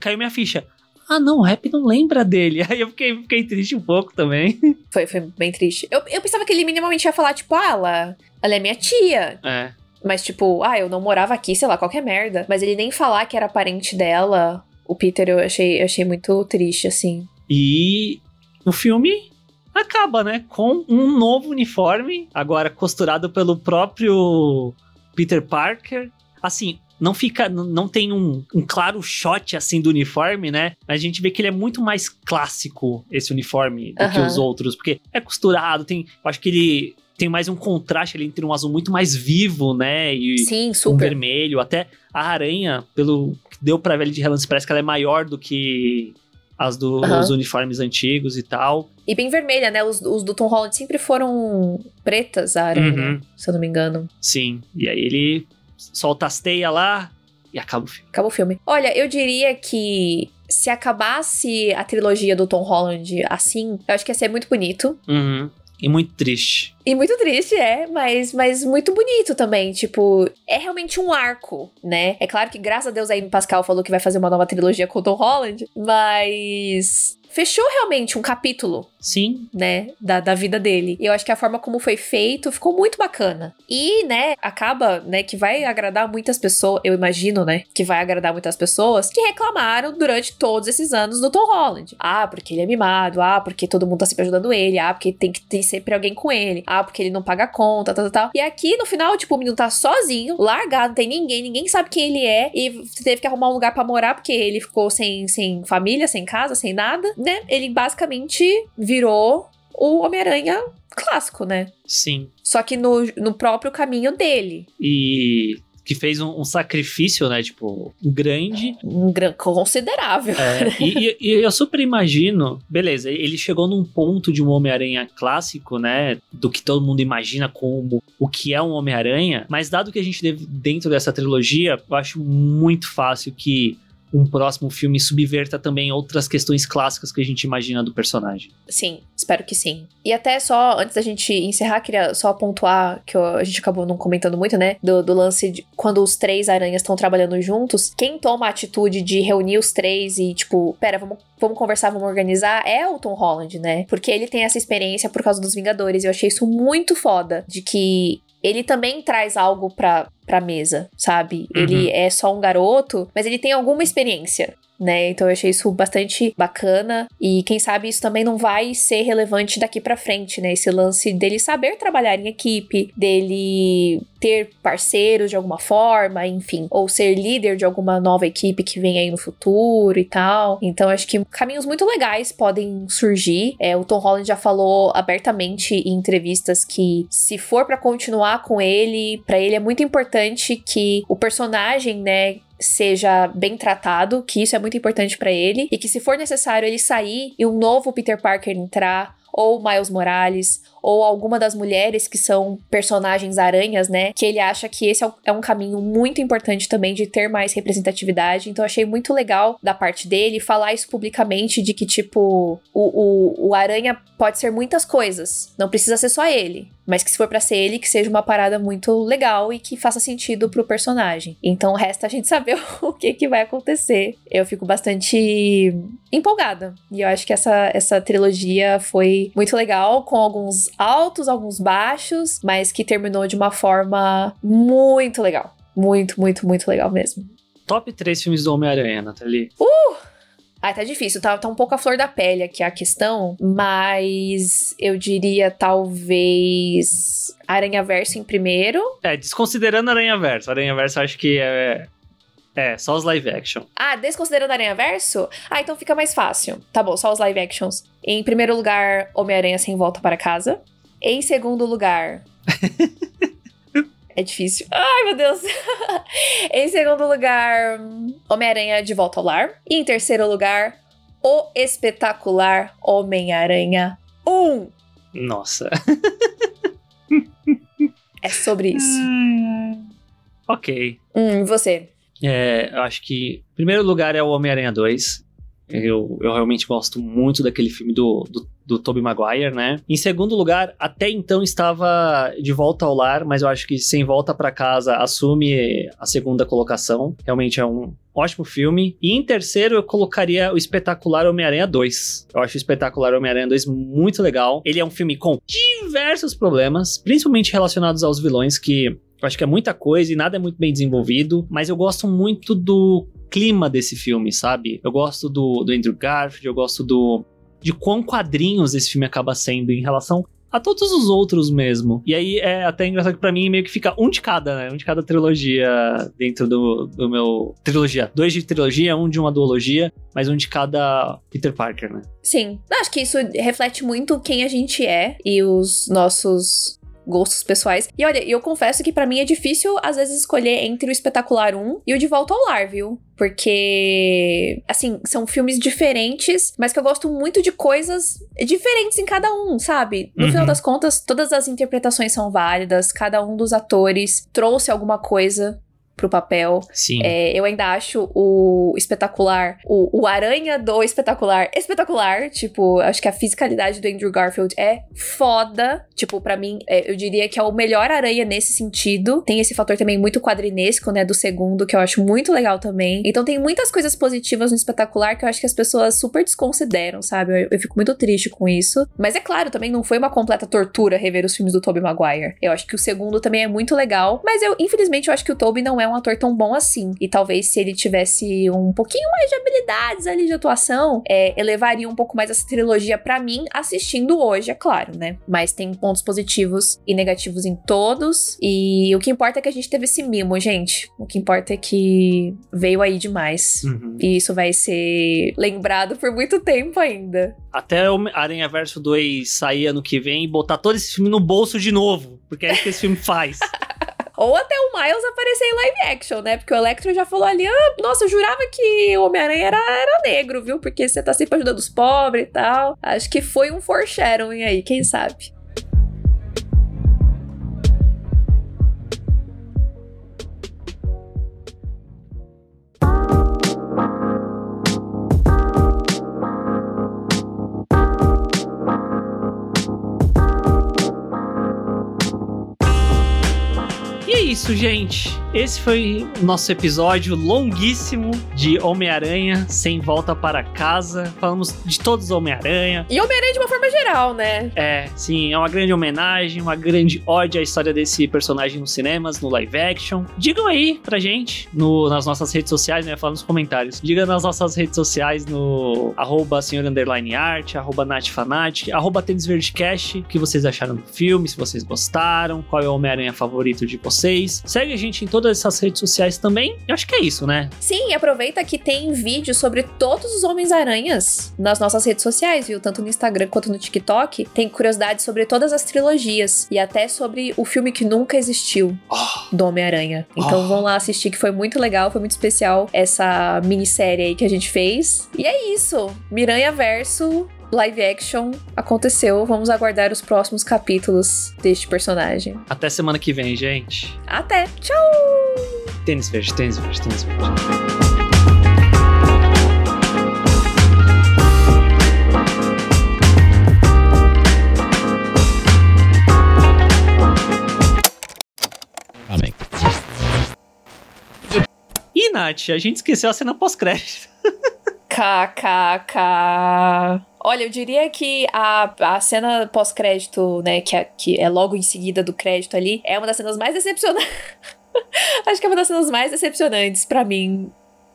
caiu minha ficha. Ah, não, o rap não lembra dele. (laughs) Aí eu fiquei, fiquei triste um pouco também. Foi, foi bem triste. Eu, eu pensava que ele minimamente ia falar, tipo, ah, ela, ela é minha tia. É. Mas, tipo, ah, eu não morava aqui, sei lá, qualquer merda. Mas ele nem falar que era parente dela, o Peter, eu achei, eu achei muito triste, assim. E no filme acaba, né? Com um novo uniforme, agora costurado pelo próprio Peter Parker. Assim, não fica, não tem um, um, claro shot assim do uniforme, né? Mas a gente vê que ele é muito mais clássico esse uniforme do uhum. que os outros, porque é costurado, tem, eu acho que ele tem mais um contraste ali entre um azul muito mais vivo, né? E Sim, super. um vermelho. Até a aranha, pelo que deu pra ver de relance, parece que ela é maior do que as dos uhum. uniformes antigos e tal. E bem vermelha, né? Os, os, do Tom Holland sempre foram pretas, a aranha, uhum. se eu não me engano. Sim, e aí ele solta as teias lá e acaba o filme. Acaba o filme. Olha, eu diria que se acabasse a trilogia do Tom Holland assim, eu acho que ia ser muito bonito. Uhum. E muito triste. E muito triste, é, mas, mas muito bonito também. Tipo, é realmente um arco, né? É claro que, graças a Deus, aí Pascal falou que vai fazer uma nova trilogia com o Tom Holland, mas fechou realmente um capítulo. Sim. Né, da, da vida dele. E eu acho que a forma como foi feito ficou muito bacana. E, né, acaba, né, que vai agradar muitas pessoas, eu imagino, né, que vai agradar muitas pessoas que reclamaram durante todos esses anos do Tom Holland. Ah, porque ele é mimado. Ah, porque todo mundo tá sempre ajudando ele. Ah, porque tem que ter sempre alguém com ele. Ah, porque ele não paga conta, tal, tal, tal. E aqui, no final, tipo, o menino tá sozinho, largado, não tem ninguém, ninguém sabe quem ele é. E teve que arrumar um lugar para morar porque ele ficou sem, sem família, sem casa, sem nada né? Ele basicamente virou o Homem-Aranha clássico, né? Sim. Só que no, no próprio caminho dele. E que fez um, um sacrifício, né? Tipo, grande. Um gran considerável. É, e, e, e, eu super imagino, beleza, ele chegou num ponto de um Homem-Aranha clássico, né? Do que todo mundo imagina como o que é um Homem-Aranha, mas dado que a gente teve dentro dessa trilogia, eu acho muito fácil que um próximo filme subverta também outras questões clássicas que a gente imagina do personagem. Sim, espero que sim. E até só, antes da gente encerrar, queria só pontuar, que a gente acabou não comentando muito, né? Do, do lance de quando os três aranhas estão trabalhando juntos, quem toma a atitude de reunir os três e, tipo, pera, vamos vamos conversar, vamos organizar, é o Tom Holland, né? Porque ele tem essa experiência por causa dos Vingadores. Eu achei isso muito foda. De que ele também traz algo pra, pra mesa, sabe? Uhum. Ele é só um garoto, mas ele tem alguma experiência né? Então eu achei isso bastante bacana e quem sabe isso também não vai ser relevante daqui para frente, né? Esse lance dele saber trabalhar em equipe, dele ter parceiros de alguma forma, enfim, ou ser líder de alguma nova equipe que vem aí no futuro e tal. Então acho que caminhos muito legais podem surgir. É, o Tom Holland já falou abertamente em entrevistas que se for para continuar com ele, para ele é muito importante que o personagem, né, seja bem tratado, que isso é muito importante para ele, e que se for necessário ele sair e um novo Peter Parker entrar, ou Miles Morales, ou alguma das mulheres que são personagens aranhas, né? Que ele acha que esse é, é um caminho muito importante também de ter mais representatividade. Então achei muito legal da parte dele falar isso publicamente de que, tipo, o, o, o Aranha pode ser muitas coisas. Não precisa ser só ele. Mas que se for para ser ele, que seja uma parada muito legal e que faça sentido pro personagem. Então resta a gente saber (laughs) o que, que vai acontecer. Eu fico bastante empolgada. E eu acho que essa, essa trilogia foi muito legal, com alguns altos, alguns baixos, mas que terminou de uma forma muito legal. Muito, muito, muito legal mesmo. Top 3 filmes do Homem-Aranha, Nathalie. Uh! Ah, tá difícil, tá, tá um pouco a flor da pele aqui a questão, mas eu diria talvez Aranha Verso em primeiro. É, desconsiderando Aranha Verso. Aranha Verso acho que é. É, só os live action. Ah, desconsiderando Aranha Verso? Ah, então fica mais fácil. Tá bom, só os live actions. Em primeiro lugar, Homem-Aranha Sem Volta para Casa. Em segundo lugar. (laughs) é difícil. Ai, meu Deus. (laughs) em segundo lugar, Homem-Aranha de Volta ao Lar. E em terceiro lugar, O Espetacular Homem-Aranha 1. Nossa. é sobre isso. (laughs) ok. Hum, você? É, eu acho que, em primeiro lugar, é o Homem-Aranha 2. Eu, eu realmente gosto muito daquele filme do, do, do Tobey Maguire, né? Em segundo lugar, até então estava de volta ao lar, mas eu acho que Sem Volta para Casa assume a segunda colocação. Realmente é um ótimo filme. E em terceiro, eu colocaria o espetacular Homem-Aranha 2. Eu acho o espetacular Homem-Aranha 2 muito legal. Ele é um filme com diversos problemas, principalmente relacionados aos vilões, que eu acho que é muita coisa e nada é muito bem desenvolvido, mas eu gosto muito do clima desse filme, sabe? Eu gosto do, do Andrew Garfield, eu gosto do de quão quadrinhos esse filme acaba sendo em relação a todos os outros mesmo. E aí é até engraçado que pra mim meio que fica um de cada, né? Um de cada trilogia dentro do, do meu. Trilogia. Dois de trilogia, um de uma duologia, mas um de cada Peter Parker, né? Sim. Acho que isso reflete muito quem a gente é e os nossos gostos pessoais. E olha, eu confesso que para mim é difícil às vezes escolher entre o Espetacular 1 e o De Volta ao Lar, viu? Porque, assim, são filmes diferentes, mas que eu gosto muito de coisas diferentes em cada um, sabe? No uhum. final das contas, todas as interpretações são válidas, cada um dos atores trouxe alguma coisa pro papel. Sim. É, eu ainda acho o espetacular, o, o Aranha do espetacular, espetacular. Tipo, acho que a fisicalidade do Andrew Garfield é foda. Tipo, para mim, é, eu diria que é o melhor Aranha nesse sentido. Tem esse fator também muito quadrinesco, né, do segundo, que eu acho muito legal também. Então tem muitas coisas positivas no espetacular que eu acho que as pessoas super desconsideram, sabe? Eu, eu fico muito triste com isso. Mas é claro, também não foi uma completa tortura rever os filmes do Tobey Maguire. Eu acho que o segundo também é muito legal, mas eu, infelizmente, eu acho que o Tobey não é um ator tão bom assim. E talvez se ele tivesse um pouquinho mais de habilidades ali de atuação, é, elevaria um pouco mais essa trilogia para mim, assistindo hoje, é claro, né? Mas tem pontos positivos e negativos em todos. E o que importa é que a gente teve esse mimo, gente. O que importa é que veio aí demais. Uhum. E isso vai ser lembrado por muito tempo ainda. Até o Aranha Verso 2 sair ano que vem e botar todo esse filme no bolso de novo. Porque é isso que esse filme faz. (laughs) Ou até o Miles aparecer em live action, né? Porque o Electro já falou ali, ah, nossa, eu jurava que o Homem-Aranha era, era negro, viu? Porque você tá sempre ajudando os pobres e tal. Acho que foi um foreshadowing aí, quem sabe? Isso, gente. Esse foi o nosso episódio longuíssimo de Homem-Aranha sem volta para casa. Falamos de todos os Homem-Aranha. E Homem-Aranha de uma forma geral, né? É, sim, é uma grande homenagem, uma grande ode à história desse personagem nos cinemas, no live action. Digam aí pra gente no, nas nossas redes sociais, né? Fala nos comentários. Diga nas nossas redes sociais no arroba senhor underline art, arroba natfanatic, arroba tênisverdecast, o que vocês acharam do filme, se vocês gostaram, qual é o Homem-Aranha favorito de vocês vocês. Segue a gente em todas essas redes sociais também. Eu acho que é isso, né? Sim, e aproveita que tem vídeo sobre todos os Homens-Aranhas nas nossas redes sociais, viu? Tanto no Instagram quanto no TikTok. Tem curiosidade sobre todas as trilogias e até sobre o filme que nunca existiu oh. do Homem-Aranha. Então oh. vão lá assistir, que foi muito legal, foi muito especial essa minissérie aí que a gente fez. E é isso. Miranha Verso live action aconteceu. Vamos aguardar os próximos capítulos deste personagem. Até semana que vem, gente. Até. Tchau! Tênis verde, tênis verde, tênis verde. Amém. E, Nath, a gente esqueceu a cena pós-crédito. (laughs) KKK. Olha, eu diria que a, a cena pós-crédito, né, que é, que é logo em seguida do crédito ali, é uma das cenas mais decepcionantes. (laughs) Acho que é uma das cenas mais decepcionantes para mim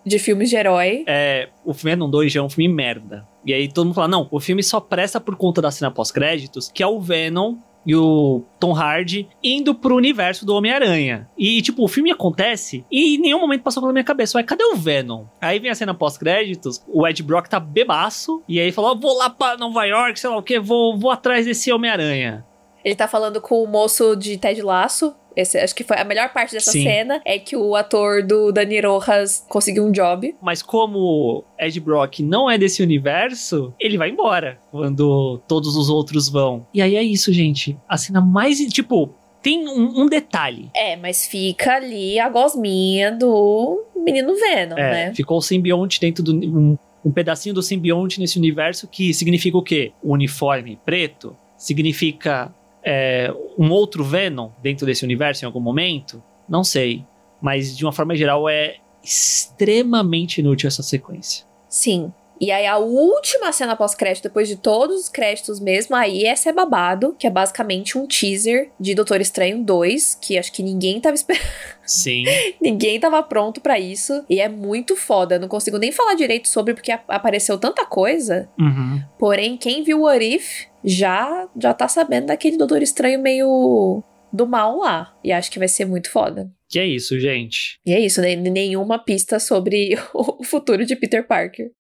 de filmes de herói. É, o Venom 2 já é um filme merda. E aí todo mundo fala, não, o filme só presta por conta da cena pós-créditos, que é o Venom e o Tom Hardy indo pro universo do Homem-Aranha. E, tipo, o filme acontece e em nenhum momento passou pela minha cabeça, ué, cadê o Venom? Aí vem a cena pós-créditos, o Ed Brock tá bebaço, e aí falou, vou lá pra Nova York, sei lá o que, vou, vou atrás desse Homem-Aranha. Ele tá falando com o moço de Ted Laço, esse, acho que foi a melhor parte dessa Sim. cena é que o ator do Dani Rojas conseguiu um job. Mas como Ed Brock não é desse universo, ele vai embora quando todos os outros vão. E aí é isso, gente. A cena mais. Tipo, tem um, um, detalhe. É, mas fica ali a gosminha do menino Venom, é, né? Ficou o simbionte dentro do. Um, um pedacinho do simbionte nesse universo que significa o quê? O uniforme preto significa é, um outro Venom dentro desse universo em algum momento? Não sei. Mas de uma forma geral é extremamente inútil essa sequência. Sim. E aí a última cena pós-crédito, depois de todos os créditos mesmo, aí essa é babado, que é basicamente um teaser de Doutor Estranho 2, que acho que ninguém tava esperando. (laughs) Sim. ninguém tava pronto para isso. E é muito foda. Não consigo nem falar direito sobre, porque apareceu tanta coisa. Uhum. Porém, quem viu o What If já, já tá sabendo daquele Doutor Estranho meio do mal lá. E acho que vai ser muito foda. Que é isso, gente. E é isso, né? Nenhuma pista sobre (laughs) o futuro de Peter Parker.